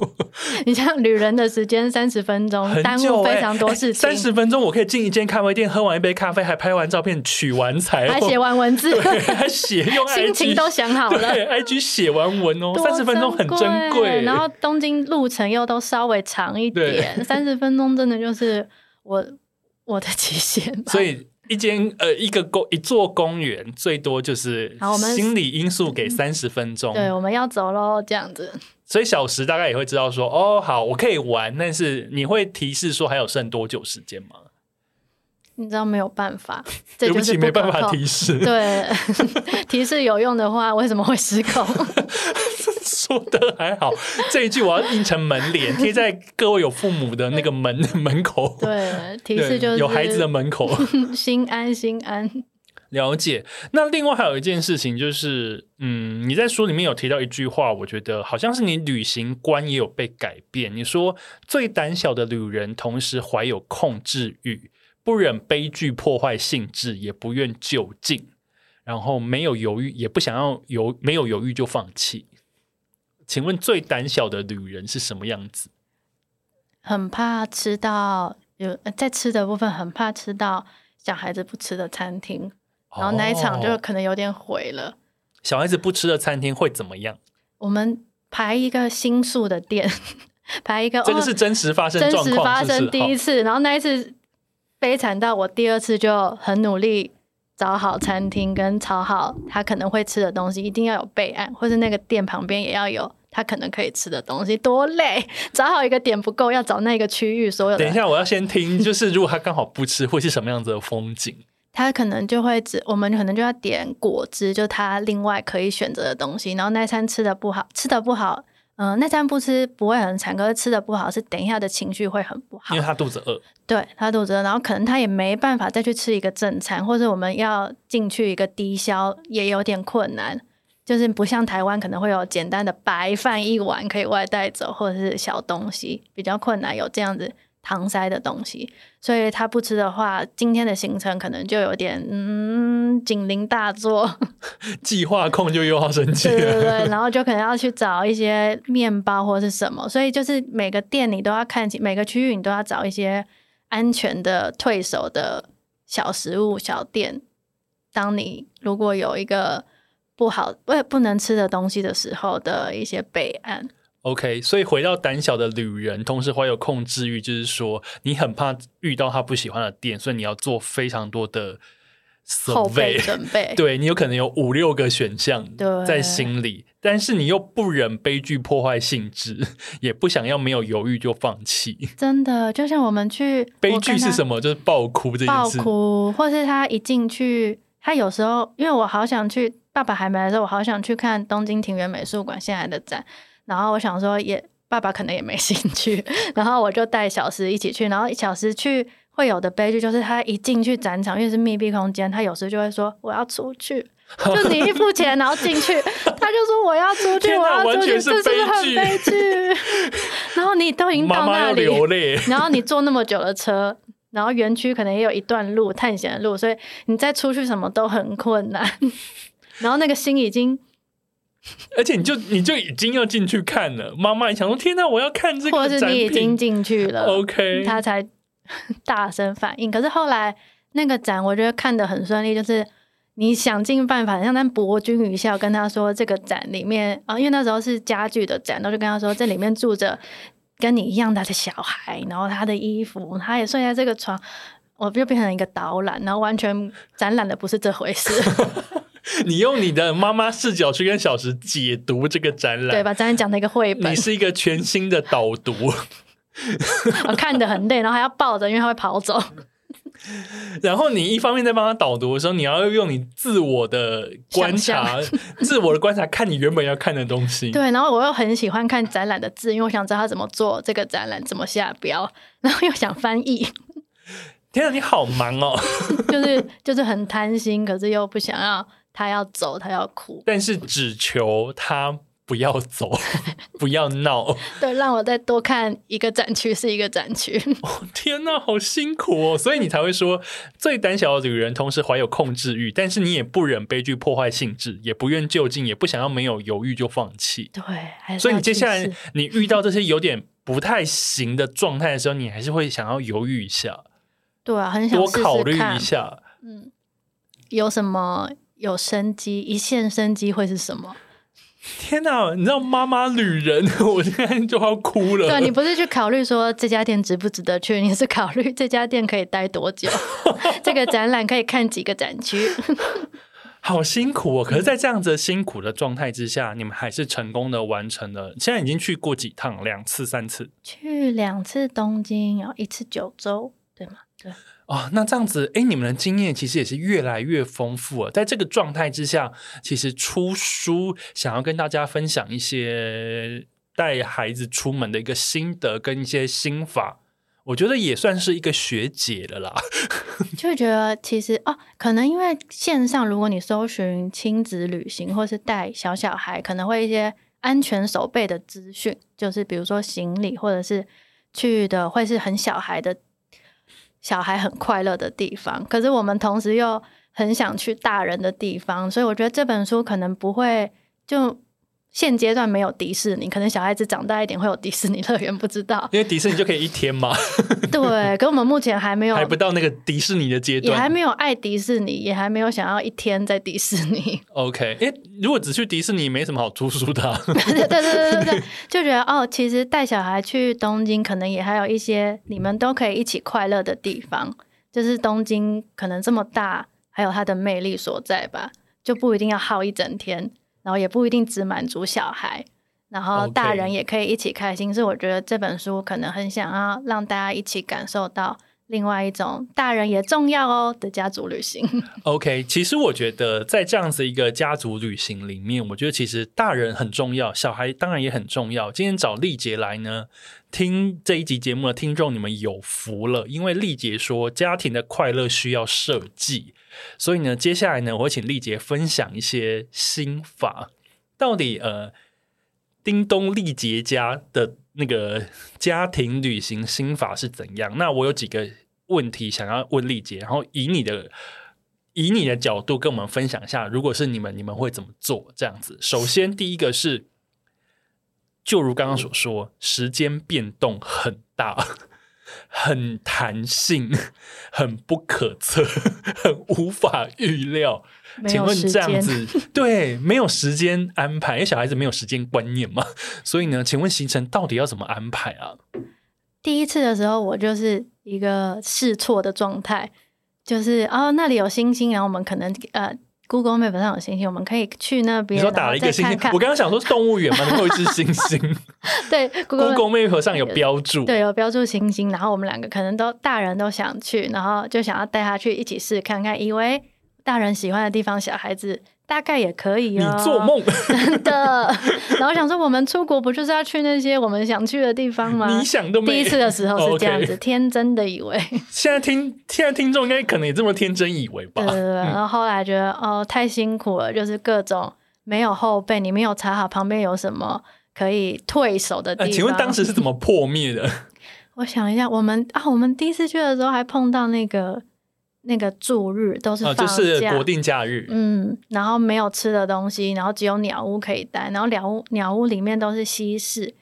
你像旅人的时间三十分钟，欸、耽误非常多事情。三十分钟我可以进一间咖啡店，喝完一杯咖啡，还拍完照片，取完材，还写完文字，还写用 心情都想好了。对，IG 写完文哦，三十分钟很珍贵。然后东京路程又都稍微长一点，三十分钟真的就是我我的极限。所以。一间呃，一个公一座公园，最多就是心理因素给三十分钟。对，我们要走喽，这样子。所以小时大概也会知道说，哦，好，我可以玩，但是你会提示说还有剩多久时间吗？你知道没有办法，对不起，没办法提示。对，提示有用的话，为什么会失控？说的还好，这一句我要印成门脸，贴在各位有父母的那个门 门口。对，提示就是有孩子的门口，心安心安。了解。那另外还有一件事情就是，嗯，你在书里面有提到一句话，我觉得好像是你旅行观也有被改变。你说，最胆小的旅人，同时怀有控制欲。不忍悲剧破坏性质，也不愿就近，然后没有犹豫，也不想要犹没有犹豫就放弃。请问最胆小的旅人是什么样子？很怕吃到有在吃的部分，很怕吃到小孩子不吃的餐厅，然后那一场就可能有点毁了。哦，小孩子不吃的餐厅会怎么样？我们排一个新宿的店。排一个，这个是真实发生状况，真实发生第一次，然后那一次悲惨到我第二次就很努力找好餐厅，跟炒好他可能会吃的东西，一定要有备案，或是那个店旁边也要有他可能可以吃的东西。多累，找好一个点不够，要找那个区域所有的。等一下，我要先听，就是如果他刚好不吃，会是什么样子的风景？他可能就会只，我们可能就要点果汁，就他另外可以选择的东西。然后那餐吃的不好，吃的不好，嗯、呃，那餐不吃不会很惨，可是吃的不好是等一下的情绪会很不好，因为他肚子饿。对，他肚子饿，然后可能他也没办法再去吃一个正餐，或者我们要进去一个低消也有点困难，就是不像台湾可能会有简单的白饭一碗可以外带走，或者是小东西比较困难，有这样子。搪塞的东西，所以他不吃的话，今天的行程可能就有点嗯警铃大作，计划控就又要生气了。对对对，然后就可能要去找一些面包或是什么，所以就是每个店你都要看清，每个区域你都要找一些安全的退手的小食物小店。当你如果有一个不好不不能吃的东西的时候的一些备案。OK，所以回到胆小的旅人，同时怀有控制欲，就是说你很怕遇到他不喜欢的店，所以你要做非常多的后备准备。对，你有可能有五六个选项在心里，但是你又不忍悲剧破坏性质，也不想要没有犹豫就放弃。真的，就像我们去悲剧是什么？就是爆哭这件事。爆哭，或是他一进去，他有时候因为我好想去，爸爸还没来的时候，我好想去看东京庭园美术馆现在的展。然后我想说也，爸爸可能也没 兴趣，然后我就带小石一起去。然后小石去会有的悲剧就是，他一进去展场，因为是密闭空间，他有时就会说我要出去，就你一付钱然后进去，他就说我要出去，我要出去，这是很悲剧？然后你都已经到那里，然后你坐那么久的车，然后园区可能也有一段路探险的路，所以你再出去什么都很困难。然后那个心已经。而且你就你就已经要进去看了，妈妈也想说：“天哪，我要看这个。”或者是你已经进去了，OK，他才 大声反应。可是后来那个展，我觉得看得很顺利，就是你想尽办法，像在博君一笑，跟他说这个展里面啊，因为那时候是家具的展，然后就跟他说这里面住着跟你一样大的小孩，然后他的衣服，他也睡在这个床，我就变成一个导览，然后完全展览的不是这回事。你用你的妈妈视角去跟小时解读这个展览，对，把展览讲成一个绘本。你是一个全新的导读，我 看得很累，然后还要抱着，因为他会跑走。然后你一方面在帮他导读的时候，你要用你自我的观察，自我的观察，看你原本要看的东西。对，然后我又很喜欢看展览的字，因为我想知道他怎么做这个展览，怎么下标，然后又想翻译。天啊，你好忙哦！就是就是很贪心，可是又不想要。他要走，他要哭，但是只求他不要走，不要闹。对，让我再多看一个展区是一个展区。哦，天哪，好辛苦哦！所以你才会说，最胆小的女人，同时怀有控制欲，但是你也不忍悲剧破坏性质，也不愿就近，也不想要没有犹豫就放弃。对，所以你接下来你遇到这些有点不太行的状态的时候，你还是会想要犹豫一下。对啊，很想多考虑一下。嗯，有什么？有生机，一线生机会是什么？天哪！你知道妈妈旅人，我现在就要哭了。对，你不是去考虑说这家店值不值得去，你是考虑这家店可以待多久，这个展览可以看几个展区。好辛苦哦！可是，在这样子辛苦的状态之下，嗯、你们还是成功的完成了。现在已经去过几趟？两次、三次？去两次东京，然后一次九州，对吗？对。哦，那这样子，哎，你们的经验其实也是越来越丰富了。在这个状态之下，其实出书想要跟大家分享一些带孩子出门的一个心得跟一些心法，我觉得也算是一个学姐了啦。就会觉得其实哦，可能因为线上，如果你搜寻亲子旅行或是带小小孩，可能会一些安全守备的资讯，就是比如说行李或者是去的会是很小孩的。小孩很快乐的地方，可是我们同时又很想去大人的地方，所以我觉得这本书可能不会就现阶段没有迪士尼，可能小孩子长大一点会有迪士尼乐园，不知道。因为迪士尼就可以一天嘛。对，可我们目前还没有，还不到那个迪士尼的阶段，也还没有爱迪士尼，也还没有想要一天在迪士尼。OK，哎，如果只去迪士尼，没什么好住宿的啊。对对对对对，就觉得哦，其实带小孩去东京，可能也还有一些你们都可以一起快乐的地方。就是东京可能这么大，还有它的魅力所在吧，就不一定要耗一整天。然后也不一定只满足小孩，然后大人也可以一起开心。以我觉得这本书可能很想要让大家一起感受到另外一种大人也重要哦的家族旅行。OK，其实我觉得在这样子一个家族旅行里面，我觉得其实大人很重要，小孩当然也很重要。今天找丽杰来呢，听这一集节目的听众，你们有福了，因为丽姐说家庭的快乐需要设计。所以呢，接下来呢，我会请丽姐分享一些心法。到底呃，叮咚丽姐家的那个 家庭旅行心法是怎样？那我有几个问题想要问丽姐，然后以你的以你的角度跟我们分享一下，如果是你们，你们会怎么做？这样子，首先第一个是，就如刚刚所说，时间变动很大。很弹性，很不可测，很无法预料。请问这样子，对，没有时间安排，因为小孩子没有时间观念嘛。所以呢，请问行程到底要怎么安排啊？第一次的时候，我就是一个试错的状态，就是哦，那里有星星，然后我们可能呃。Google Map 上有星星，我们可以去那边。你说打了一个星星，看看我刚刚想说是动物园吗，你会一只星星。对，Google, Google Map 上有标注，对，有标注星星。然后我们两个可能都大人都想去，然后就想要带他去一起试看看，以为大人喜欢的地方，小孩子。大概也可以哦。你做梦，真 的。然后想说，我们出国不就是要去那些我们想去的地方吗？你想都没。第一次的时候是这样子，okay. 天真的以为。现在听，现在听众应该可能也这么天真以为吧？对对对。然后后来觉得哦，太辛苦了，就是各种没有后备，你没有查好旁边有什么可以退守的地方。呃、请问当时是怎么破灭的？我想一下，我们啊，我们第一次去的时候还碰到那个。那个住日都是放假，哦，就是国定假日。嗯，然后没有吃的东西，然后只有鸟屋可以待，然后鸟屋鸟屋里面都是西式，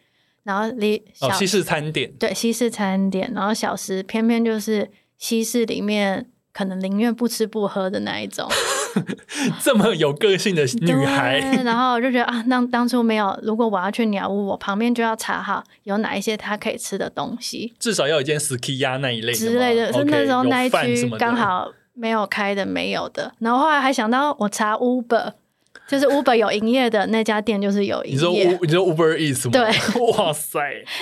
然后离哦西式餐点，对西式餐点，然后小食偏偏就是西式里面可能宁愿不吃不喝的那一种。这么有个性的女孩，然后我就觉得啊，那当初没有，如果我要去鸟屋，我旁边就要查好有哪一些她可以吃的东西，至少要有一间 ski 那一类之类的。是、那时候那一区刚好没有开的，没有的。然后后来还想到我查 Uber，就是 Uber 有营业的那家店就是有营业。你说你说 Uber Eats 吗？对，哇塞，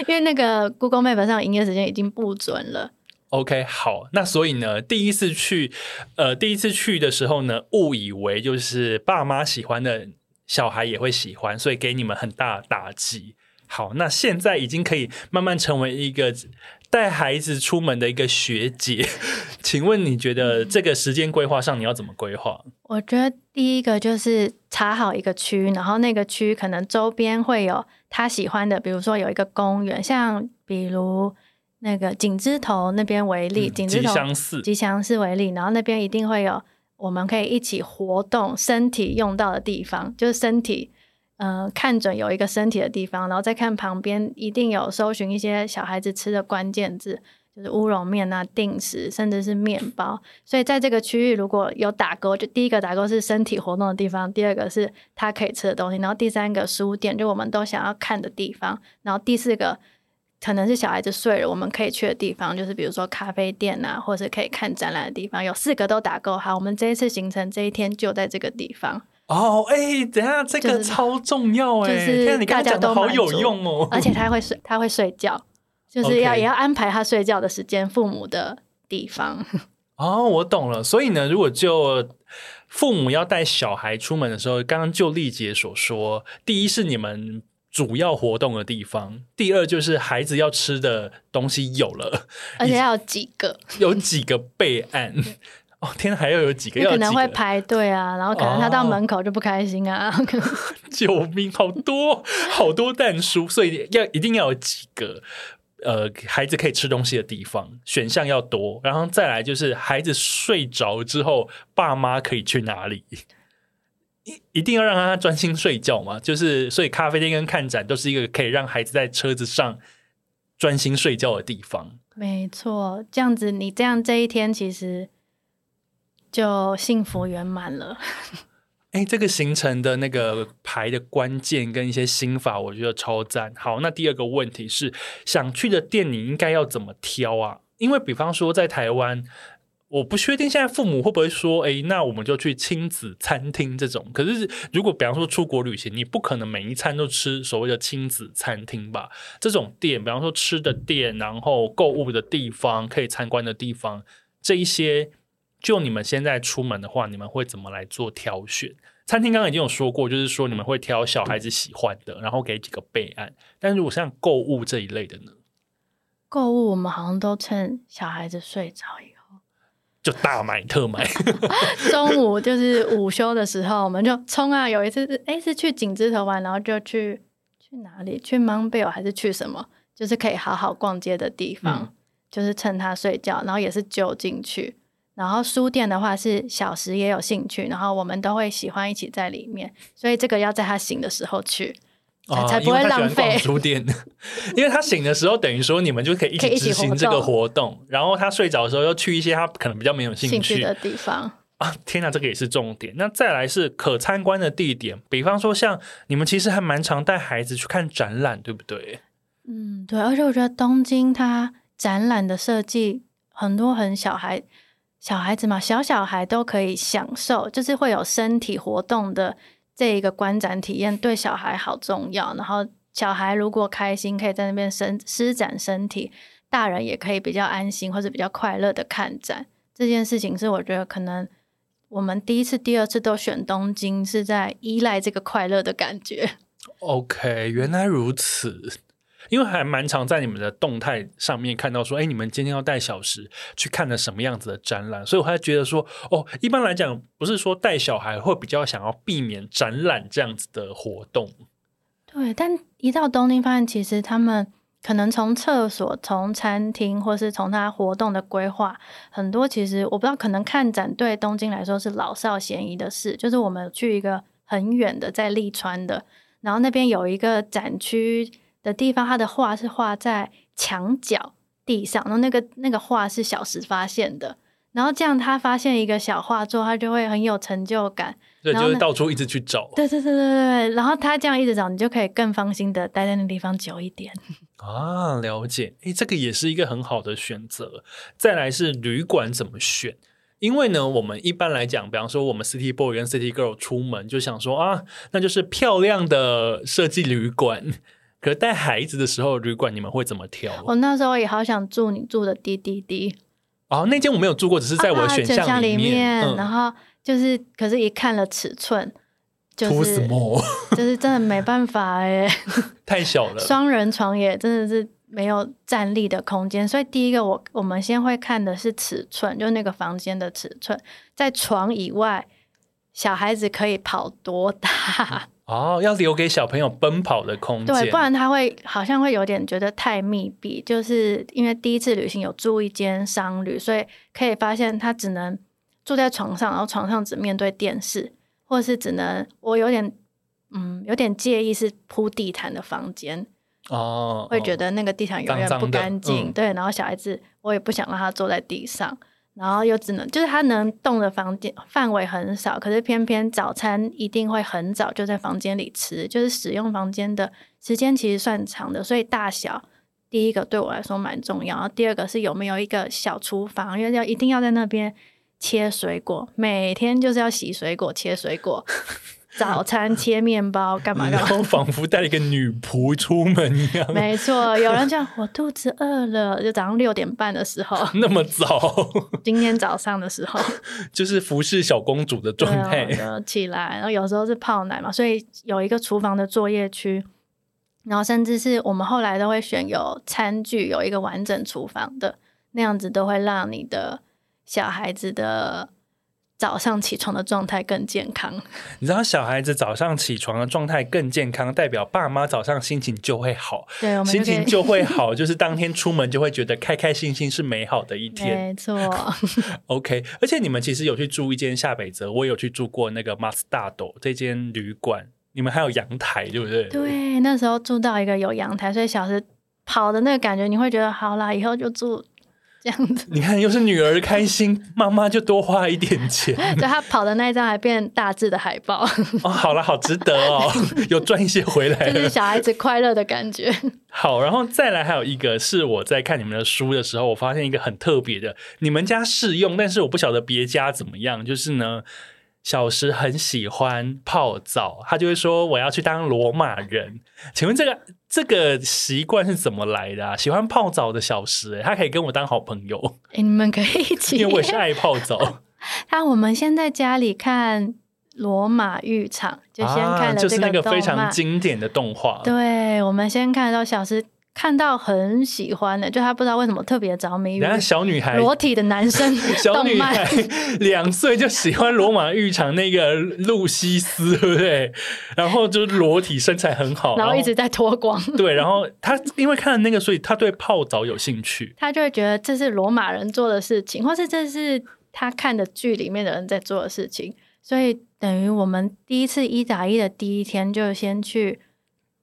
因为那个 Google Map 上营业时间已经不准了。OK，好，那所以呢，第一次去，呃，第一次去的时候呢，误以为就是爸妈喜欢的小孩也会喜欢，所以给你们很大打击。好，那现在已经可以慢慢成为一个带孩子出门的一个学姐，请问你觉得这个时间规划上你要怎么规划？我觉得第一个就是查好一个区，然后那个区可能周边会有他喜欢的，比如说有一个公园，像比如。那个井之头那边为例，井之头吉祥寺吉祥寺为例，然后那边一定会有我们可以一起活动、身体用到的地方，就是身体，呃，看准有一个身体的地方，然后再看旁边一定有搜寻一些小孩子吃的关键字，就是乌龙面啊、定时，甚至是面包。所以在这个区域如果有打勾，就第一个打勾是身体活动的地方，第二个是他可以吃的东西，然后第三个书店就我们都想要看的地方，然后第四个。可能是小孩子睡了，我们可以去的地方就是比如说咖啡店啊，或者是可以看展览的地方，有四个都打勾。好，我们这一次行程这一天就在这个地方。哦，哎、欸，等下这个超重要哎、欸，就是大家都好有用哦。而且他会睡，他会睡觉，就是要.也要安排他睡觉的时间，父母的地方。哦，我懂了。所以呢，如果就父母要带小孩出门的时候，刚刚就丽姐所说，第一是你们。主要活动的地方，第二就是孩子要吃的东西有了，而且要有几个，有几个备案。哦，天，还要有几个，要可能会排队啊，然后可能他到门口就不开心啊。哦、救命，好多好多蛋书，所以要一定要有几个呃孩子可以吃东西的地方，选项要多，然后再来就是孩子睡着之后，爸妈可以去哪里？一一定要让他专心睡觉嘛，就是所以咖啡店跟看展都是一个可以让孩子在车子上专心睡觉的地方。没错，这样子你这样这一天其实就幸福圆满了。哎，这个行程的那个排的关键跟一些心法，我觉得超赞。好，那第二个问题是，想去的店你应该要怎么挑啊？因为比方说在台湾。我不确定现在父母会不会说，哎，那我们就去亲子餐厅这种。可是如果比方说出国旅行，你不可能每一餐都吃所谓的亲子餐厅吧？这种店，比方说吃的店，然后购物的地方，可以参观的地方，这一些，就你们现在出门的话，你们会怎么来做挑选？餐厅刚刚已经有说过，就是说你们会挑小孩子喜欢的，然后给几个备案。但如果像购物这一类的呢？购物我们好像都趁小孩子睡着就大买特买，中午就是午休的时候，我们就冲啊！有一次是哎，是去景芝头玩，然后就去去哪里？去 Montbell 还是去什么？就是可以好好逛街的地方。嗯、就是趁他睡觉，然后也是就进去。然后书店的话是小时也有兴趣，然后我们都会喜欢一起在里面，所以这个要在他醒的时候去。才不会浪费书店，因为他醒的时候，等于说你们就可以一起执行这个活动，然后他睡着的时候又去一些他可能比较没有兴趣，兴趣的地方啊！天哪，这个也是重点。那再来是可参观的地点，比方说像你们其实还蛮常带孩子去看展览，对不对？嗯，对。而且我觉得东京它展览的设计很多，很小孩小孩子嘛，小小孩都可以享受，就是会有身体活动的。这一个观展体验对小孩好重要，然后小孩如果开心，可以在那边伸施展身体，大人也可以比较安心或者比较快乐的看展。这件事情是我觉得可能我们第一次、第二次都选东京，是在依赖这个快乐的感觉。OK，原来如此。因为还蛮常在你们的动态上面看到说，哎，你们今天要带小时去看了什么样子的展览，所以我还觉得说，哦，一般来讲不是说带小孩会比较想要避免展览这样子的活动。对，但一到东京发现，其实他们可能从厕所、从餐厅，或是从他活动的规划，很多其实我不知道，可能看展对东京来说是老少咸宜的事。就是我们去一个很远的，在立川的，然后那边有一个展区。的地方，他的画是画在墙角地上，然后那个那个画是小时发现的，然后这样他发现一个小画作，他就会很有成就感，对，就是到处一直去找，对对对对对，然后他这样一直找，你就可以更放心的待在那地方久一点 啊，了解，诶，这个也是一个很好的选择。再来是旅馆怎么选？因为呢，我们一般来讲，比方说我们 City Boy 跟 City Girl 出门就想说啊，那就是漂亮的设计旅馆。可是带孩子的时候，旅馆你们会怎么挑？我那时候也好想住你住的滴滴滴哦，那间我没有住过，只是在我的选项里面。啊啊、里面嗯、然后就是，可是一看了尺寸，就是 就是真的没办法哎，太小了。双人床也真的是没有站立的空间，所以第一个我我们先会看的是尺寸，就那个房间的尺寸，在床以外，小孩子可以跑多大？哦，要留给小朋友奔跑的空间，对，不然他会好像会有点觉得太密闭。就是因为第一次旅行有住一间商旅，所以可以发现他只能坐在床上，然后床上只面对电视，或是只能我有点嗯有点介意是铺地毯的房间哦，会觉得那个地毯永远不干净。对，然后小孩子我也不想让他坐在地上。然后又只能，就是他能动的房间范围很少，可是偏偏早餐一定会很早就在房间里吃，就是使用房间的时间其实算长的，所以大小第一个对我来说蛮重要，然后第二个是有没有一个小厨房，因为要一定要在那边切水果，每天就是要洗水果、切水果。早餐切面包干嘛干嘛？然后仿佛带了一个女仆出门一样。没错，有人讲我肚子饿了，就早上六点半的时候。那么早？今天早上的时候，就是服侍小公主的状态。起来，然后有时候是泡奶嘛，所以有一个厨房的作业区，然后甚至是我们后来都会选有餐具、有一个完整厨房的那样子，都会让你的小孩子的。早上起床的状态更健康。你知道，小孩子早上起床的状态更健康，代表爸妈早上心情就会好。对，我们心情就会好，就是当天出门就会觉得开开心心，是美好的一天。没错。OK，而且你们其实有去住一间下北泽，我有去住过那个马斯大斗这间旅馆，你们还有阳台，对不对？对，那时候住到一个有阳台，所以小时跑的那个感觉，你会觉得好啦，以后就住。这样子，你看，又是女儿开心，妈妈就多花一点钱。对，他跑的那一张还变大字的海报。哦，好了，好值得哦，有赚一些回来，就是小孩子快乐的感觉。好，然后再来还有一个是我在看你们的书的时候，我发现一个很特别的，你们家适用，但是我不晓得别家怎么样，就是呢。小时很喜欢泡澡，他就会说我要去当罗马人。请问这个这个习惯是怎么来的啊？喜欢泡澡的小石，欸，他可以跟我当好朋友。欸，你们可以一起，因为我也是爱泡澡。那我们先在家里看罗马浴场，就先看了这个，啊，就是那个非常经典的动画。对，我们先看到小时。看到很喜欢的，就他不知道为什么特别着迷。然后小女孩裸体的男生，小女孩两岁就喜欢罗马浴场那个露西斯，对不对？然后就是裸体，身材很好，然后一直在脱光。对，然后他因为看了那个，所以他对泡澡有兴趣。他就会觉得这是罗马人做的事情，或是这是他看的剧里面的人在做的事情。所以等于我们第一次一打一的第一天，就先去。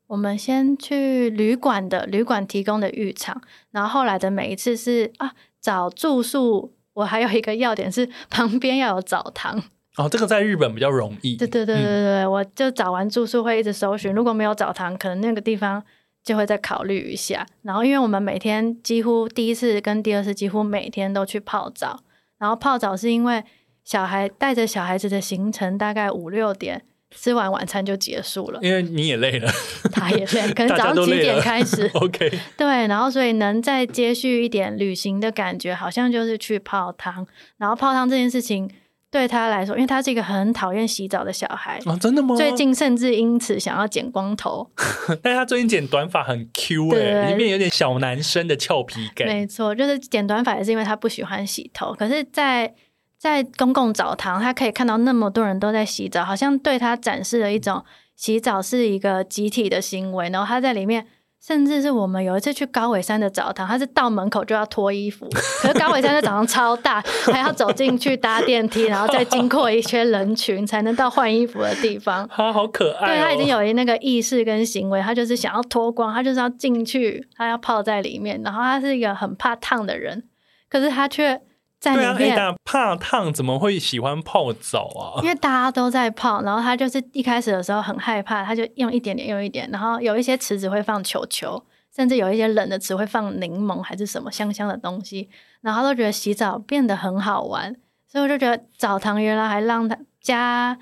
我们先去旅馆的旅馆提供的浴场，然后后来的每一次是啊找住宿，我还有一个要点是旁边要有澡堂哦，这个在日本比较容易。对对对对对，嗯、我就找完住宿会一直搜寻，如果没有澡堂，可能那个地方就会再考虑一下。然后因为我们每天几乎第一次跟第二次几乎每天都去泡澡，然后泡澡是因为小孩带着小孩子的行程大概五六点。吃完晚餐就结束了，因为你也累了，他也累，可能早上几点开始？OK，对，然后所以能再接续一点旅行的感觉，好像就是去泡汤。然后泡汤这件事情对他来说，因为他是一个很讨厌洗澡的小孩啊，真的吗？最近甚至因此想要剪光头，但是他最近剪短发很 Q 哎、欸，里面有点小男生的俏皮感。没错，就是剪短发也是因为他不喜欢洗头，可是，在在公共澡堂，他可以看到那么多人都在洗澡，好像对他展示了一种洗澡是一个集体的行为。然后他在里面，甚至是我们有一次去高尾山的澡堂，他是到门口就要脱衣服，可是高尾山的澡堂超大，还要走进去搭电梯，然后再经过一圈人群才能到换衣服的地方。他好可爱哦，对，他已经有一那个意识跟行为，他就是想要脱光，他就是要进去，他要泡在里面。然后他是一个很怕烫的人，可是他却。在里面对啊，怕烫，怎么会喜欢泡澡啊？因为大家都在泡，然后他就是一开始的时候很害怕，他就用一点点，用一点，然后有一些池子会放球球，甚至有一些冷的池会放柠檬还是什么香香的东西，然后他都觉得洗澡变得很好玩，所以我就觉得澡堂原来还让他加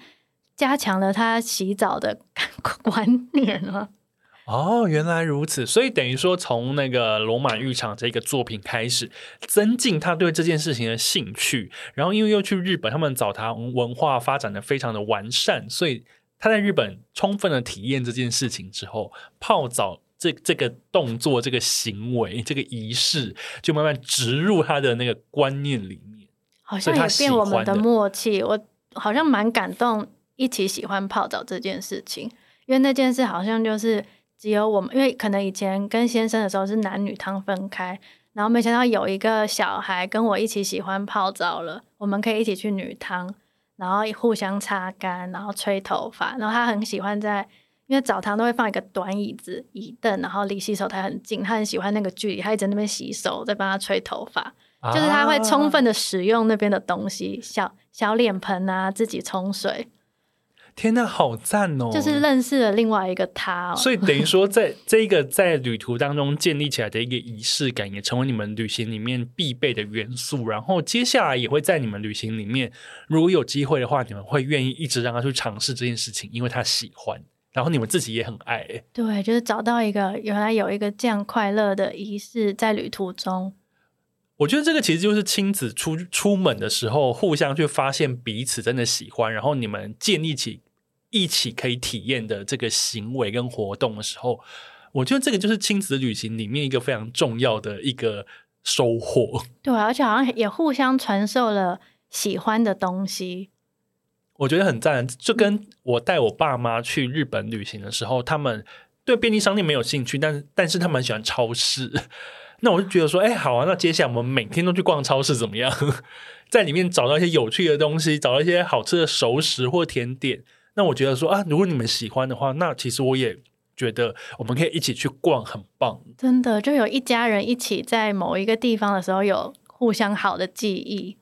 加强了他洗澡的 观念啊。哦，原来如此，所以等于说，从那个罗马浴场这个作品开始，增进他对这件事情的兴趣。然后，因为又去日本，他们澡堂文化发展的非常的完善，所以他在日本充分的体验这件事情之后，泡澡这这个动作、这个行为、这个仪式，就慢慢植入他的那个观念里面。好像也变我们的默契，我好像蛮感动，一起喜欢泡澡这件事情，因为那件事好像就是。只有我们，因为可能以前跟先生的时候是男女汤分开，然后没想到有一个小孩跟我一起喜欢泡澡了，我们可以一起去女汤，然后互相擦干，然后吹头发，然后他很喜欢在，因为澡堂都会放一个短椅子、椅凳，然后离洗手台很近，他很喜欢那个距离，他一直在那边洗手，在帮他吹头发，啊、就是他会充分的使用那边的东西，小小脸盆啊，自己冲水。天呐，好赞哦！就是认识了另外一个他，哦，所以等于说，在这一个在旅途当中建立起来的一个仪式感，也成为你们旅行里面必备的元素。然后接下来也会在你们旅行里面，如果有机会的话，你们会愿意一直让他去尝试这件事情，因为他喜欢，然后你们自己也很爱。对，就是找到一个原来有一个这样快乐的仪式在旅途中。我觉得这个其实就是亲子出出门的时候，互相去发现彼此真的喜欢，然后你们建立起。一起可以体验的这个行为跟活动的时候，我觉得这个就是亲子旅行里面一个非常重要的一个收获。对，而且好像也互相传授了喜欢的东西。我觉得很赞，就跟我带我爸妈去日本旅行的时候，他们对便利商店没有兴趣，但但是他们喜欢超市。那我就觉得说，哎，好啊，那接下来我们每天都去逛超市怎么样？在里面找到一些有趣的东西，找到一些好吃的熟食或甜点。那我觉得说啊，如果你们喜欢的话，那其实我也觉得我们可以一起去逛，很棒。真的，就有一家人一起在某一个地方的时候，有互相好的记忆。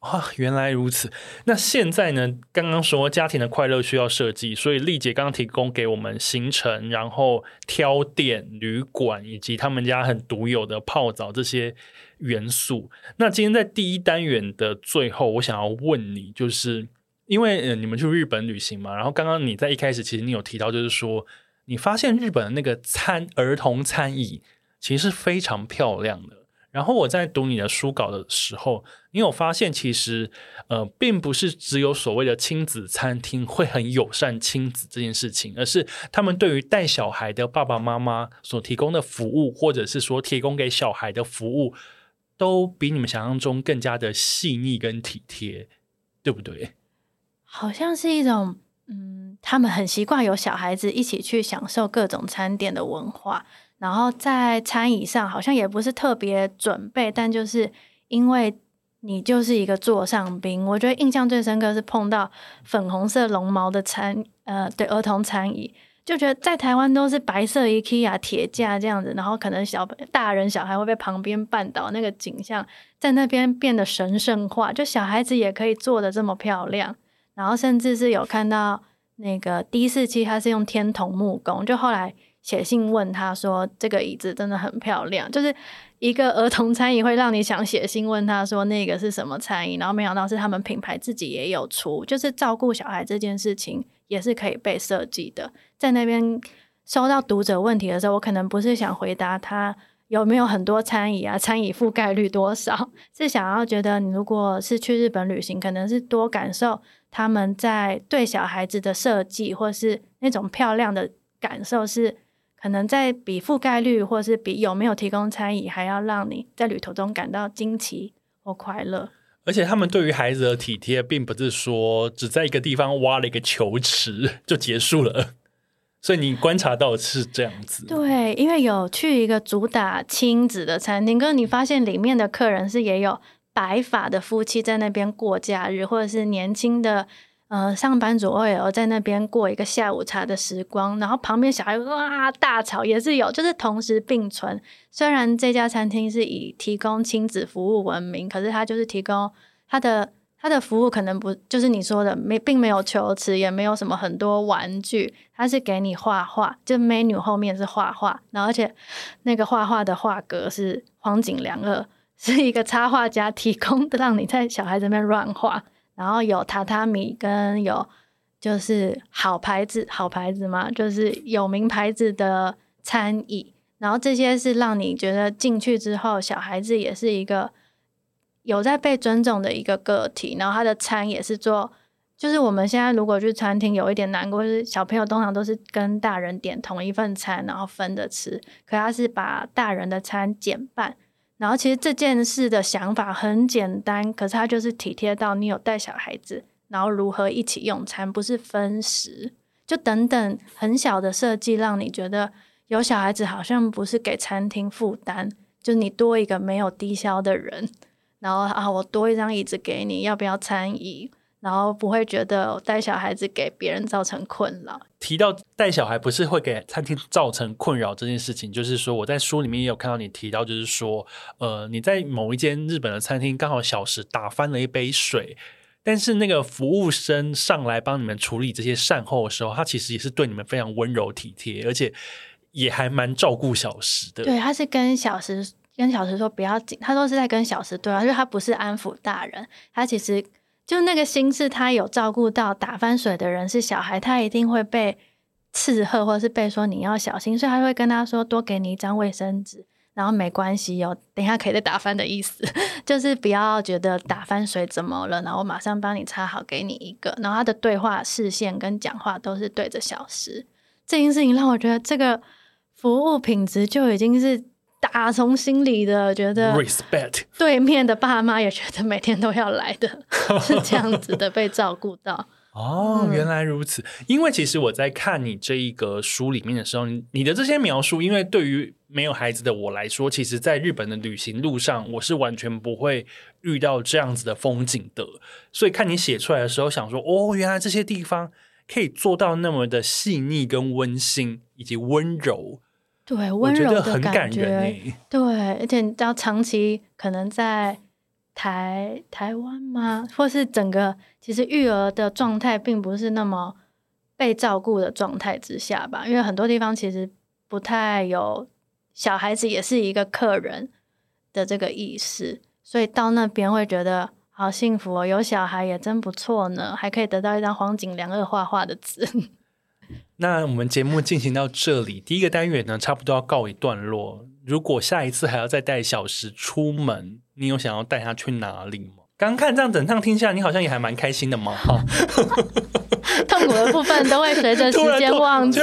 啊，原来如此。那现在呢？刚刚说家庭的快乐需要设计，所以丽姐刚刚提供给我们行程，然后挑店、旅馆以及他们家很独有的泡澡这些元素。那今天在第一单元的最后，我想要问你，就是因为你们去日本旅行嘛，然后刚刚你在一开始其实你有提到，就是说你发现日本的那个餐儿童餐椅其实是非常漂亮的。然后我在读你的书稿的时候，你有发现其实呃，并不是只有所谓的亲子餐厅会很友善亲子这件事情，而是他们对于带小孩的爸爸妈妈所提供的服务，或者是说提供给小孩的服务，都比你们想象中更加的细腻跟体贴，对不对？好像是一种嗯，他们很习惯有小孩子一起去享受各种餐点的文化。然后在餐椅上好像也不是特别准备，但就是因为你就是一个座上宾，我觉得印象最深刻是碰到粉红色绒毛的餐，呃，对，儿童餐椅，就觉得在台湾都是白色 IKEA 铁架这样子，然后可能小大人小孩会被旁边绊倒，那个景象在那边变得神圣化，就小孩子也可以坐得这么漂亮，然后甚至是有看到那个 D47，它是用天童木工，就后来。写信问他说：“这个椅子真的很漂亮，就是一个儿童餐椅，会让你想写信问他说那个是什么餐椅。然后没想到是他们品牌自己也有出，就是照顾小孩这件事情也是可以被设计的。在那边收到读者问题的时候，我可能不是想回答他有没有很多餐椅啊，餐椅覆盖率多少，是想要觉得你如果是去日本旅行，可能是多感受他们在对小孩子的设计，或是那种漂亮的感受是。”可能在比覆盖率，或是比有没有提供餐椅，还要让你在旅途中感到惊奇或快乐。而且他们对于孩子的体贴，并不是说只在一个地方挖了一个球池就结束了。所以你观察到是这样子。对，因为有去一个主打亲子的餐厅，可是你发现里面的客人是也有白发的夫妻在那边过假日，或者是年轻的。呃，上班族 OL 在那边过一个下午茶的时光，然后旁边小孩哇大吵也是有，就是同时并存。虽然这家餐厅是以提供亲子服务闻名，可是它就是提供它的它的服务可能不就是你说的没，并没有球池，也没有什么很多玩具，它是给你画画，就 menu 后面是画画，然后而且那个画画的画格是黄景良二，是一个插画家提供的，让你在小孩这边乱画。然后有榻榻米，跟有就是好牌子，好牌子嘛，就是有名牌子的餐椅。然后这些是让你觉得进去之后，小孩子也是一个有在被尊重的一个个体。然后他的餐也是做，就是我们现在如果去餐厅有一点难过，就是小朋友通常都是跟大人点同一份餐，然后分着吃。可他是把大人的餐减半。然后其实这件事的想法很简单，可是他就是体贴到你有带小孩子，然后如何一起用餐，不是分食，就等等很小的设计，让你觉得有小孩子好像不是给餐厅负担，就你多一个没有低消的人，然后啊，我多一张椅子给你，要不要餐椅？然后不会觉得带小孩子给别人造成困扰。提到带小孩不是会给餐厅造成困扰这件事情，就是说我在书里面也有看到你提到，就是说，呃，你在某一间日本的餐厅刚好小时打翻了一杯水，但是那个服务生上来帮你们处理这些善后的时候，他其实也是对你们非常温柔体贴，而且也还蛮照顾小时的。对，他是跟小时跟小时说不要紧，他都是在跟小时对话，因为他不是安抚大人，他其实。就那个心是，他有照顾到打翻水的人是小孩，他一定会被斥喝，或者是被说你要小心，所以他会跟他说多给你一张卫生纸，然后没关系有，等一下可以再打翻的意思，就是不要觉得打翻水怎么了，然后马上帮你擦好，给你一个。然后他的对话视线跟讲话都是对着小时，这件事情让我觉得这个服务品质就已经是。打从心里的觉得 respect，对面的爸妈也觉得每天都要来的，是这样子的被照顾到。哦，原来如此。因为其实我在看你这一个书里面的时候，你的这些描述，因为对于没有孩子的我来说，其实在日本的旅行路上，我是完全不会遇到这样子的风景的。所以看你写出来的时候，想说，哦，原来这些地方可以做到那么的细腻、跟温馨以及温柔。对，温柔的很感人欸。对，而且你知道，长期可能在。台台湾吗？或是整个其实育儿的状态并不是那么被照顾的状态之下吧？因为很多地方其实不太有小孩子也是一个客人的这个意识，所以到那边会觉得好幸福哦，有小孩也真不错呢，还可以得到一张黄景良二画画的纸。那我们节目进行到这里，第一个单元呢，差不多要告一段落。如果下一次还要再带小时出门，你有想要带他去哪里吗？刚看这样整趟听下来，你好像也还蛮开心的嘛。哈，痛苦的部分都会随着 时间忘记。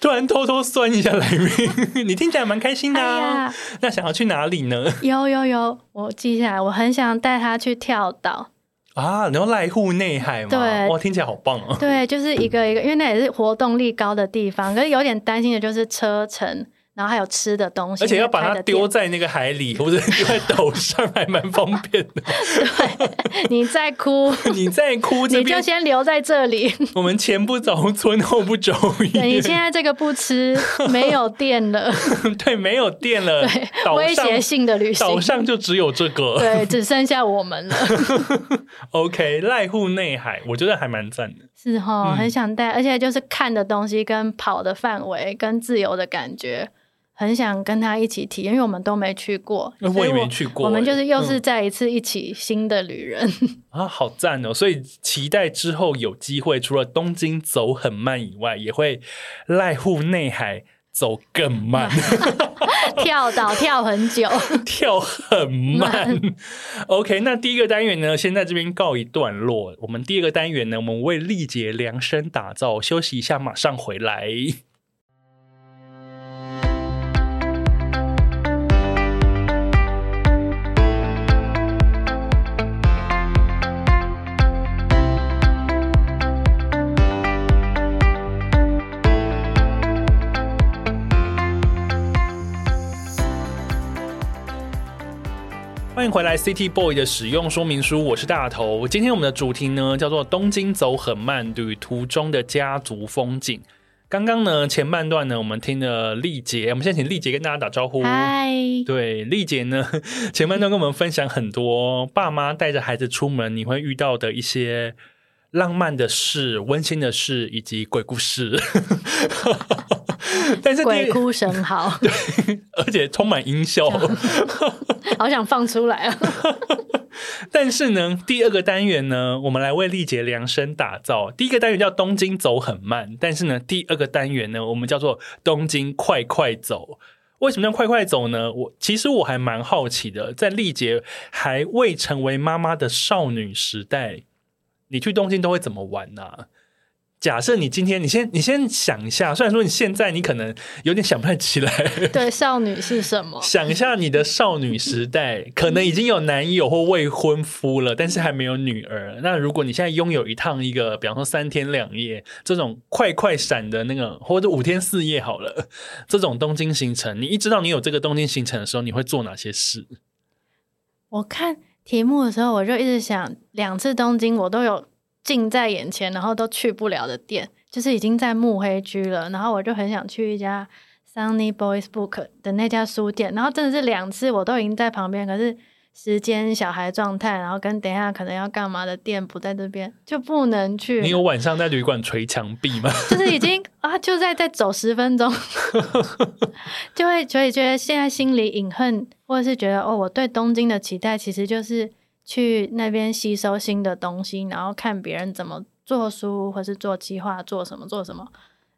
突然偷偷酸一下来宾，你听起来蛮开心的啊。哎呀。那想要去哪里呢？有有有，我记下来，我很想带他去跳岛啊，然后濑户内海嘛。对，哇，听起来好棒啊。对，就是一个一个，因为那也是活动力高的地方，可是有点担心的就是车程。然后还有吃的东西，而且要把它丢在那个海里，或者丢在岛上，还蛮方便的。对，你再哭，你再哭，你就先留在这里。我们前不着村后不着店。你现在这个不吃，没有电了。对，没有电了。对，威胁性的旅行，岛上就只有这个。对，只剩下我们了。OK，濑户内海，我觉得还蛮赞的。是哈、哦，很想带，而且就是看的东西跟跑的范围跟自由的感觉。很想跟他一起体验，因为我们都没去过，我，我也没去过。我们就是又是再一次一起新的旅人、嗯、啊，好赞哦！所以期待之后有机会，除了东京走很慢以外，也会濑户内海走更慢，跳岛跳很久，跳很慢。慢 OK，那第一个单元呢，先在这边告一段落。我们第二个单元呢，我们为丽姐量身打造，休息一下，马上回来。欢迎回来，City Boy 的使用说明书，我是大头。今天我们的主题呢，叫做《东京走很慢旅途中的家族风景》。刚刚呢，前半段呢，我们听了丽姐，我们先请丽姐跟大家打招呼。嗨，对，丽姐呢，前半段跟我们分享很多爸妈带着孩子出门，你会遇到的一些浪漫的事、温馨的事以及鬼故事。但是鬼哭神嚎，对，而且充满音效，好想放出来啊！但是呢，第二个单元呢，我们来为丽姐量身打造。第一个单元叫东京走很慢，但是呢，第二个单元呢，我们叫做东京快快走。为什么叫快快走呢？我其实我还蛮好奇的，在丽姐还未成为妈妈的少女时代，你去东京都会怎么玩呢、啊？假设你今天，你先你先想一下，虽然说你现在你可能有点想不太起来，对，少女是什么？想一下你的少女时代，可能已经有男友或未婚夫了，但是还没有女儿。那如果你现在拥有一趟一个，比方说三天两夜这种快快闪的那个，或者五天四夜好了，这种东京行程，你一知道你有这个东京行程的时候，你会做哪些事？我看题目的时候，我就一直想，两次东京我都有。近在眼前，然后都去不了的店，就是已经在目黑区了。然后我就很想去一家 Sunny Boys Book 的那家书店。然后真的是两次，我都已经在旁边，可是时间、小孩状态，然后跟等一下可能要干嘛的店不在这边，就不能去。你有晚上在旅馆捶墙壁吗？就是已经啊，就在再走十分钟，就会所以觉得现在心里隐恨，或者是觉得哦，我对东京的期待其实就是。去那边吸收新的东西，然后看别人怎么做书，或是做计划，做什么做什么。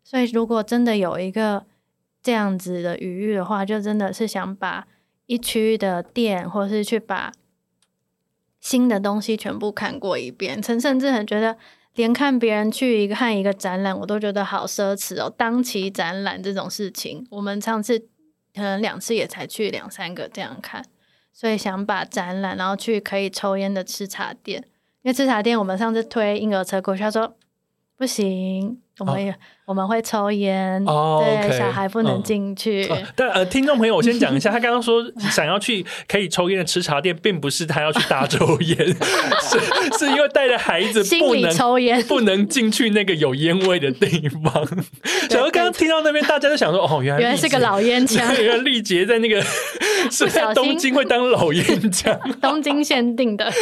所以，如果真的有一个这样子的余裕的话，就真的是想把一区的店，或是去把新的东西全部看过一遍。曾甚至很觉得，连看别人去一个看一个展览，我都觉得好奢侈哦。当期展览这种事情，我们上次可能两次也才去两三个这样看，所以想把展览，然后去可以抽烟的吃茶店，因为吃茶店我们上次推婴儿车过去，他说不行。我们也、哦、我们会抽烟，哦、对 okay, 小孩不能进去。嗯、但呃，听众朋友，我先讲一下，他刚刚说想要去可以抽烟的吃茶店，并不是他要去大抽烟，是是因为带着孩子不能抽烟，不能进去那个有烟味的地方。然后刚刚听到那边，大家都想说，哦，原来原来是个老烟枪，原来丽杰在那个是在东京会当老烟枪，东京限定的。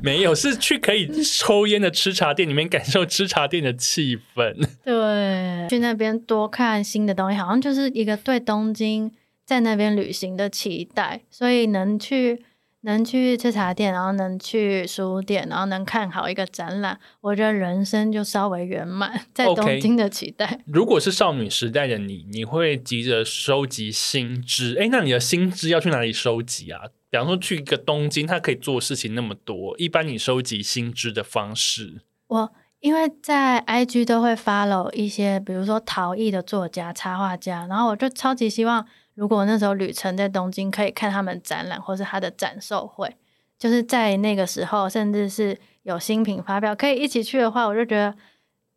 没有，是去可以抽烟的吃茶店里面感受吃茶店的气氛。对，去那边多看新的东西，好像就是一个对东京在那边旅行的期待。所以能去能去吃茶店，然后能去书店，然后能看好一个展览，我觉得人生就稍微圆满。在东京的期待。Okay. 如果是少女时代的你，你会急着收集新知。哎，那你的新知要去哪里收集啊？比方说去一个东京，它可以做事情那么多。一般你收集新知的方式，我因为在 IG 都会 follow 一些，比如说陶艺的作家、插画家，然后我就超级希望，如果那时候旅程在东京，可以看他们展览或是他的展售会，就是在那个时候，甚至是有新品发表，可以一起去的话，我就觉得。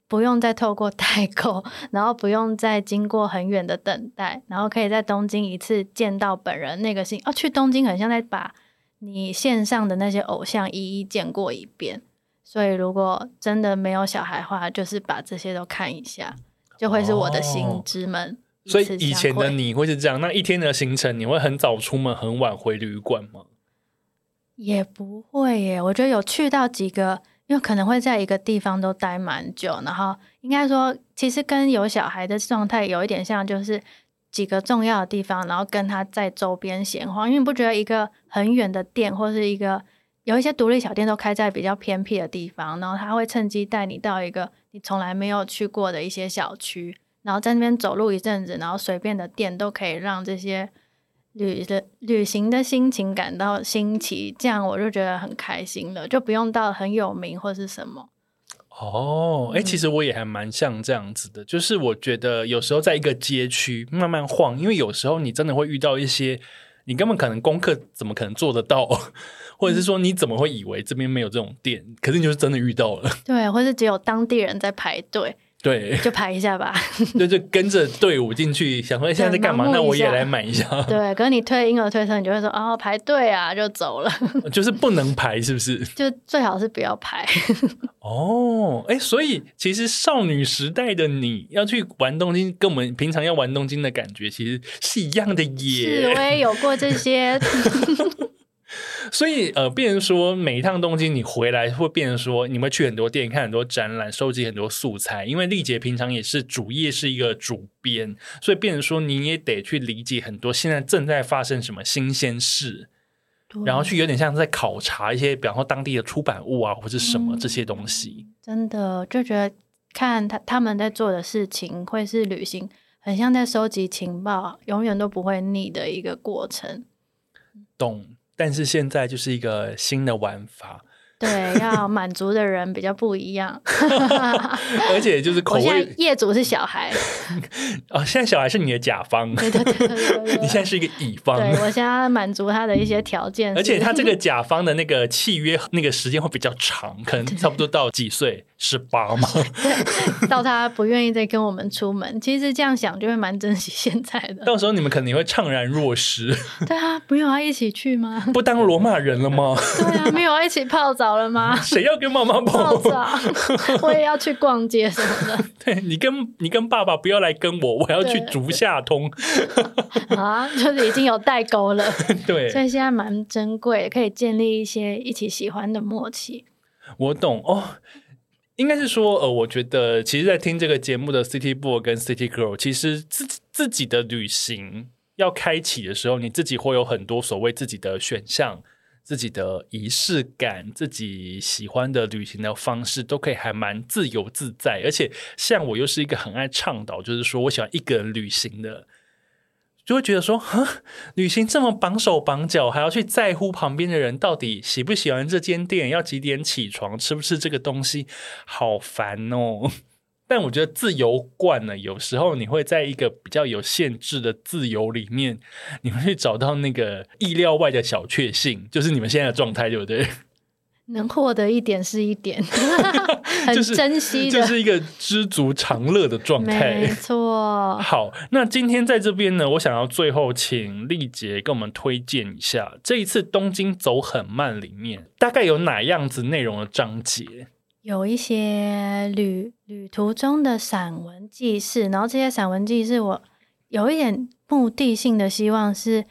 不用再透过代购，然后不用再经过很远的等待，然后可以在东京一次见到本人那个心哦，去东京很像在把你线上的那些偶像一一见过一遍。所以如果真的没有小孩的话，就是把这些都看一下，就会是我的新知们。哦，所以以前的你会是这样，那一天的行程你会很早出门，很晚回旅馆吗？也不会耶，我觉得有去到几个。因为可能会在一个地方都待蛮久，然后应该说，其实跟有小孩的状态有一点像，就是几个重要的地方，然后跟他在周边闲晃。因为你不觉得一个很远的店，或是一个有一些独立小店都开在比较偏僻的地方，然后他会趁机带你到一个你从来没有去过的一些小区，然后在那边走路一阵子，然后随便的店都可以让这些。旅的旅行的心情感到新奇，这样我就觉得很开心了，就不用到很有名或是什么。哦，哎、其实我也还蛮像这样子的，就是我觉得有时候在一个街区慢慢晃，因为有时候你真的会遇到一些你根本可能功课怎么可能做得到，或者是说你怎么会以为这边没有这种店，可是你就是真的遇到了。对，或是只有当地人在排队。对，就排一下吧。对，就跟着队伍进去，想说现在在干嘛？那我也来买一下。对，可是你推婴儿推车，你就会说哦，排队啊，就走了。就是不能排，是不是？就最好是不要排。哦，哎，所以其实少女时代的你要去玩东京，跟我们平常要玩东京的感觉其实是一样的耶。是，我也有过这些。所以，呃，变成说每一趟东京你回来会变成说，你会去很多店看很多展览，收集很多素材。因为丽姐平常也是主业是一个主编，所以变成说你也得去理解很多现在正在发生什么新鲜事，然后去有点像在考察一些，比方说当地的出版物啊，或者什么这些东西。嗯，真的就觉得看他他们在做的事情，会是旅行，很像在收集情报，永远都不会腻的一个过程。懂。但是现在就是一个新的玩法，对，要满足的人比较不一样，而且就是口味。我现在业主是小孩，哦，现在小孩是你的甲方，对对对对，你现在是一个乙方，对，我现在满足他的一些条件，而且他这个甲方的那个契约那个时间会比较长，可能差不多到几岁？十八嘛？对，到他不愿意再跟我们出门，其实这样想就会蛮珍惜现在的。到时候你们肯定会怅然若失。对啊，不用要一起去吗？不当罗马人了吗？对啊，没有要一起泡澡了吗？谁要跟妈妈泡澡？我也要去逛街什么的。对，你跟你跟爸爸不要来跟我，我要去竹下通。啊，就是已经有代沟了。对，所以现在蛮珍贵，可以建立一些一起喜欢的默契。我懂哦。应该是说，呃，我觉得其实，在听这个节目的 City Boy 跟 City Girl，其实自己自己的旅行要开启的时候，你自己会有很多所谓自己的选项、自己的仪式感、自己喜欢的旅行的方式，都可以还蛮自由自在。而且，像我又是一个很爱倡导，就是说我喜欢一个人旅行的。就会觉得说，哈，旅行这么绑手绑脚，还要去在乎旁边的人到底喜不喜欢这间店，要几点起床，吃不吃这个东西，好烦哦。但我觉得自由惯了，有时候你会在一个比较有限制的自由里面，你会去找到那个意料外的小确幸，就是你们现在的状态，对不对？能获得一点是一点，很珍惜的，就是，就是一个知足常乐的状态。没错。好，那今天在这边呢，我想要最后请丽杰跟我们推荐一下这一次东京走很慢里面大概有哪样子内容的章节？有一些旅旅途中的散文记事，然后这些散文记事我有一点目的性的希望是，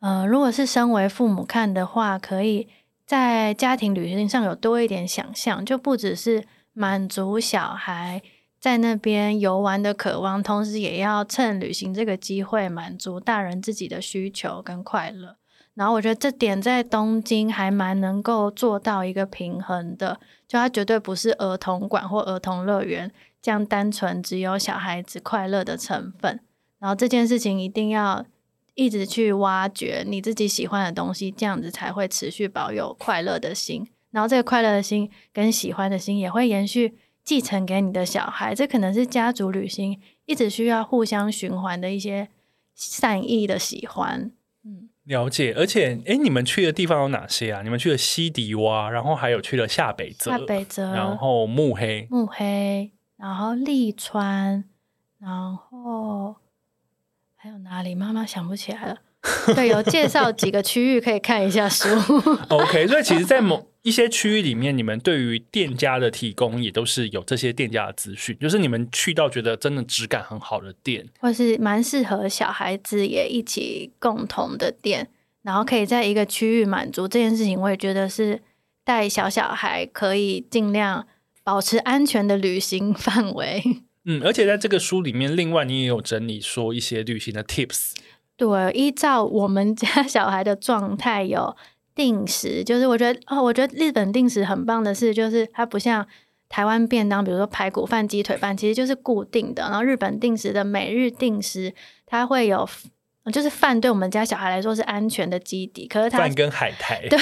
呃，如果是身为父母看的话，可以。在家庭旅行上有多一点想象，就不只是满足小孩在那边游玩的渴望，同时也要趁旅行这个机会满足大人自己的需求跟快乐。然后我觉得这点在东京还蛮能够做到一个平衡的，就它绝对不是儿童馆或儿童乐园这样单纯只有小孩子快乐的成分。然后这件事情一定要。一直去挖掘你自己喜欢的东西，这样子才会持续保有快乐的心。然后这个快乐的心跟喜欢的心也会延续继承给你的小孩。这可能是家族旅行一直需要互相循环的一些善意的喜欢。嗯，了解。而且，哎，你们去的地方有哪些啊？你们去了西迪洼，然后还有去了下北泽，下北泽，然后慕黑，慕黑，然后利川，然后。还有哪里？妈妈想不起来了。对，有介绍几个区域可以看一下书。OK，所以其实，在某一些区域里面，你们对于店家的提供也都是有这些店家的资讯，就是你们去到觉得真的质感很好的店，或是蛮适合小孩子也一起共同的店，然后可以在一个区域满足这件事情，我也觉得是带小小孩可以尽量保持安全的旅行范围。嗯，而且在这个书里面，另外你也有整理说一些旅行的 tips。对，依照我们家小孩的状态，有定时，就是我觉得哦，我觉得日本定时很棒的是，就是它不像台湾便当，比如说排骨饭、鸡腿饭，其实就是固定的。然后日本定时的每日定时，它会有。就是饭对我们家小孩来说是安全的基底，可是他饭跟海苔对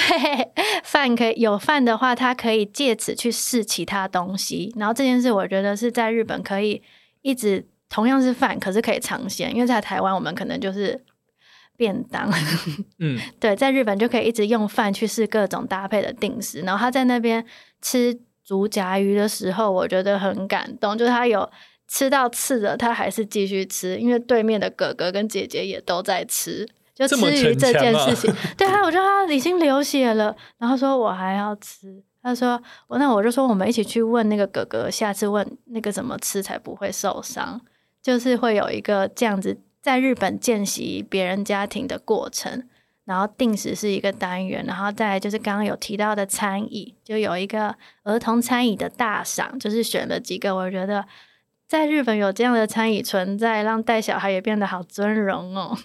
饭可以有饭的话，他可以借此去试其他东西。然后这件事我觉得是在日本可以一直同样是饭，可是可以尝鲜，因为在台湾我们可能就是便当。嗯，对，在日本就可以一直用饭去试各种搭配的定时。然后他在那边吃竹夹鱼的时候，我觉得很感动，就是他有。吃到刺的，他还是继续吃，因为对面的哥哥跟姐姐也都在吃，就吃鱼这件事情。对啊，我觉得他已经流血了，然后说我还要吃。他说我那我就说我们一起去问那个哥哥，下次问那个怎么吃才不会受伤，就是会有一个这样子在日本见习别人家庭的过程，然后定时是一个单元，然后再来就是刚刚有提到的餐椅，就有一个儿童餐椅的大赏，就是选了几个我觉得。在日本有这样的餐椅存在，让带小孩也变得好尊荣哦。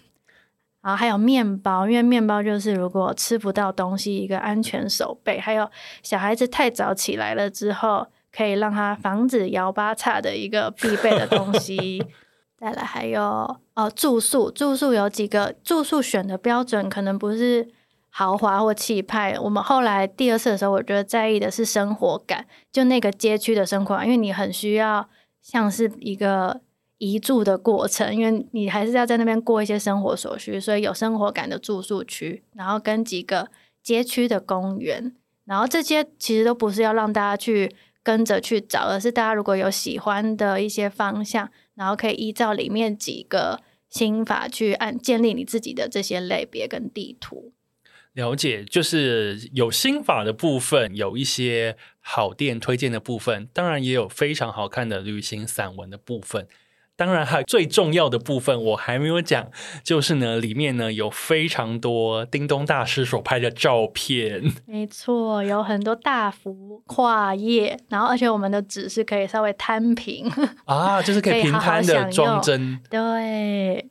然后还有面包，因为面包就是如果吃不到东西，一个安全手背。还有小孩子太早起来了之后，可以让他防止摇八叉的一个必备的东西。再来还有哦，住宿，住宿有几个住宿选的标准可能不是豪华或气派。我们后来第二次的时候，我觉得在意的是生活感，就那个街区的生活，因为你很需要。像是一个移住的过程，因为你还是要在那边过一些生活所需，所以有生活感的住宿区，然后跟几个街区的公园，然后这些其实都不是要让大家去跟着去找，而是大家如果有喜欢的一些方向，然后可以依照里面几个心法去按建立你自己的这些类别跟地图。了解，就是有心法的部分，有一些好店推荐的部分，当然也有非常好看的旅行散文的部分。当然，还最重要的部分我还没有讲，就是呢，里面呢有非常多叮咚大师所拍的照片。没错，有很多大幅跨页，然后而且我们的纸是可以稍微摊平啊，就是可以 平摊的装帧。对。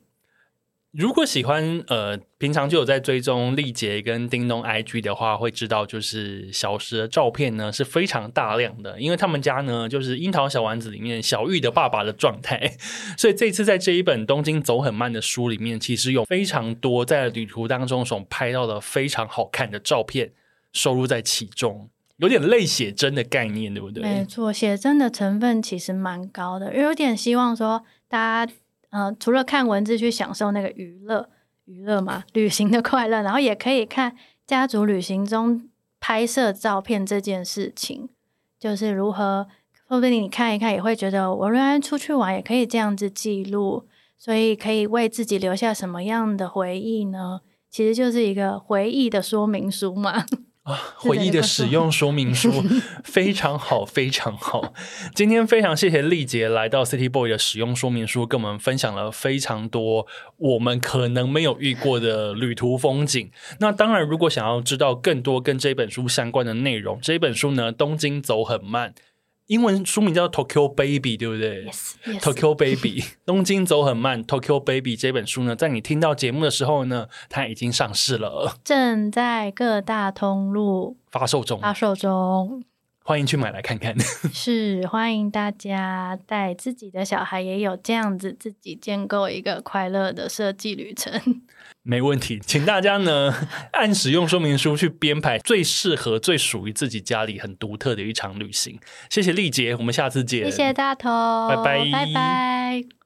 如果喜欢呃，平常就有在追踪丽姐跟叮咚 IG 的话，会知道就是小时的照片呢是非常大量的，因为他们家呢就是樱桃小丸子里面小玉的爸爸的状态，所以这次在这一本东京走很慢的书里面，其实有非常多在旅途当中所拍到的非常好看的照片收入在其中。有点类写真的概念，对不对？没错，写真的成分其实蛮高的，有点希望说大家，呃，除了看文字去享受那个娱乐娱乐嘛，旅行的快乐，然后也可以看家族旅行中拍摄照片这件事情，就是如何，说不定你看一看也会觉得，我仍然出去玩也可以这样子记录，所以可以为自己留下什么样的回忆呢？其实就是一个回忆的说明书嘛。啊，回忆的使用说明书 非常好，非常好。今天非常谢谢丽杰来到 City Boy 的使用说明书，跟我们分享了非常多我们可能没有遇过的旅途风景。那当然，如果想要知道更多跟这本书相关的内容，这本书呢，《东京走很慢》。英文书名叫 Tokyo Baby，对不对？Yes, yes. Tokyo Baby，东京走很慢。Tokyo Baby 这本书呢，在你听到节目的时候呢，它已经上市了，正在各大通路发售中。发售中，欢迎去买来看看。是，欢迎大家带自己的小孩，也有这样子自己建构一个快乐的设计旅程。没问题，请大家呢 按使用说明书去编排最适合、最属于自己家里很独特的一场旅行。谢谢丽杰，我们下次见。谢谢大头，拜拜，拜拜。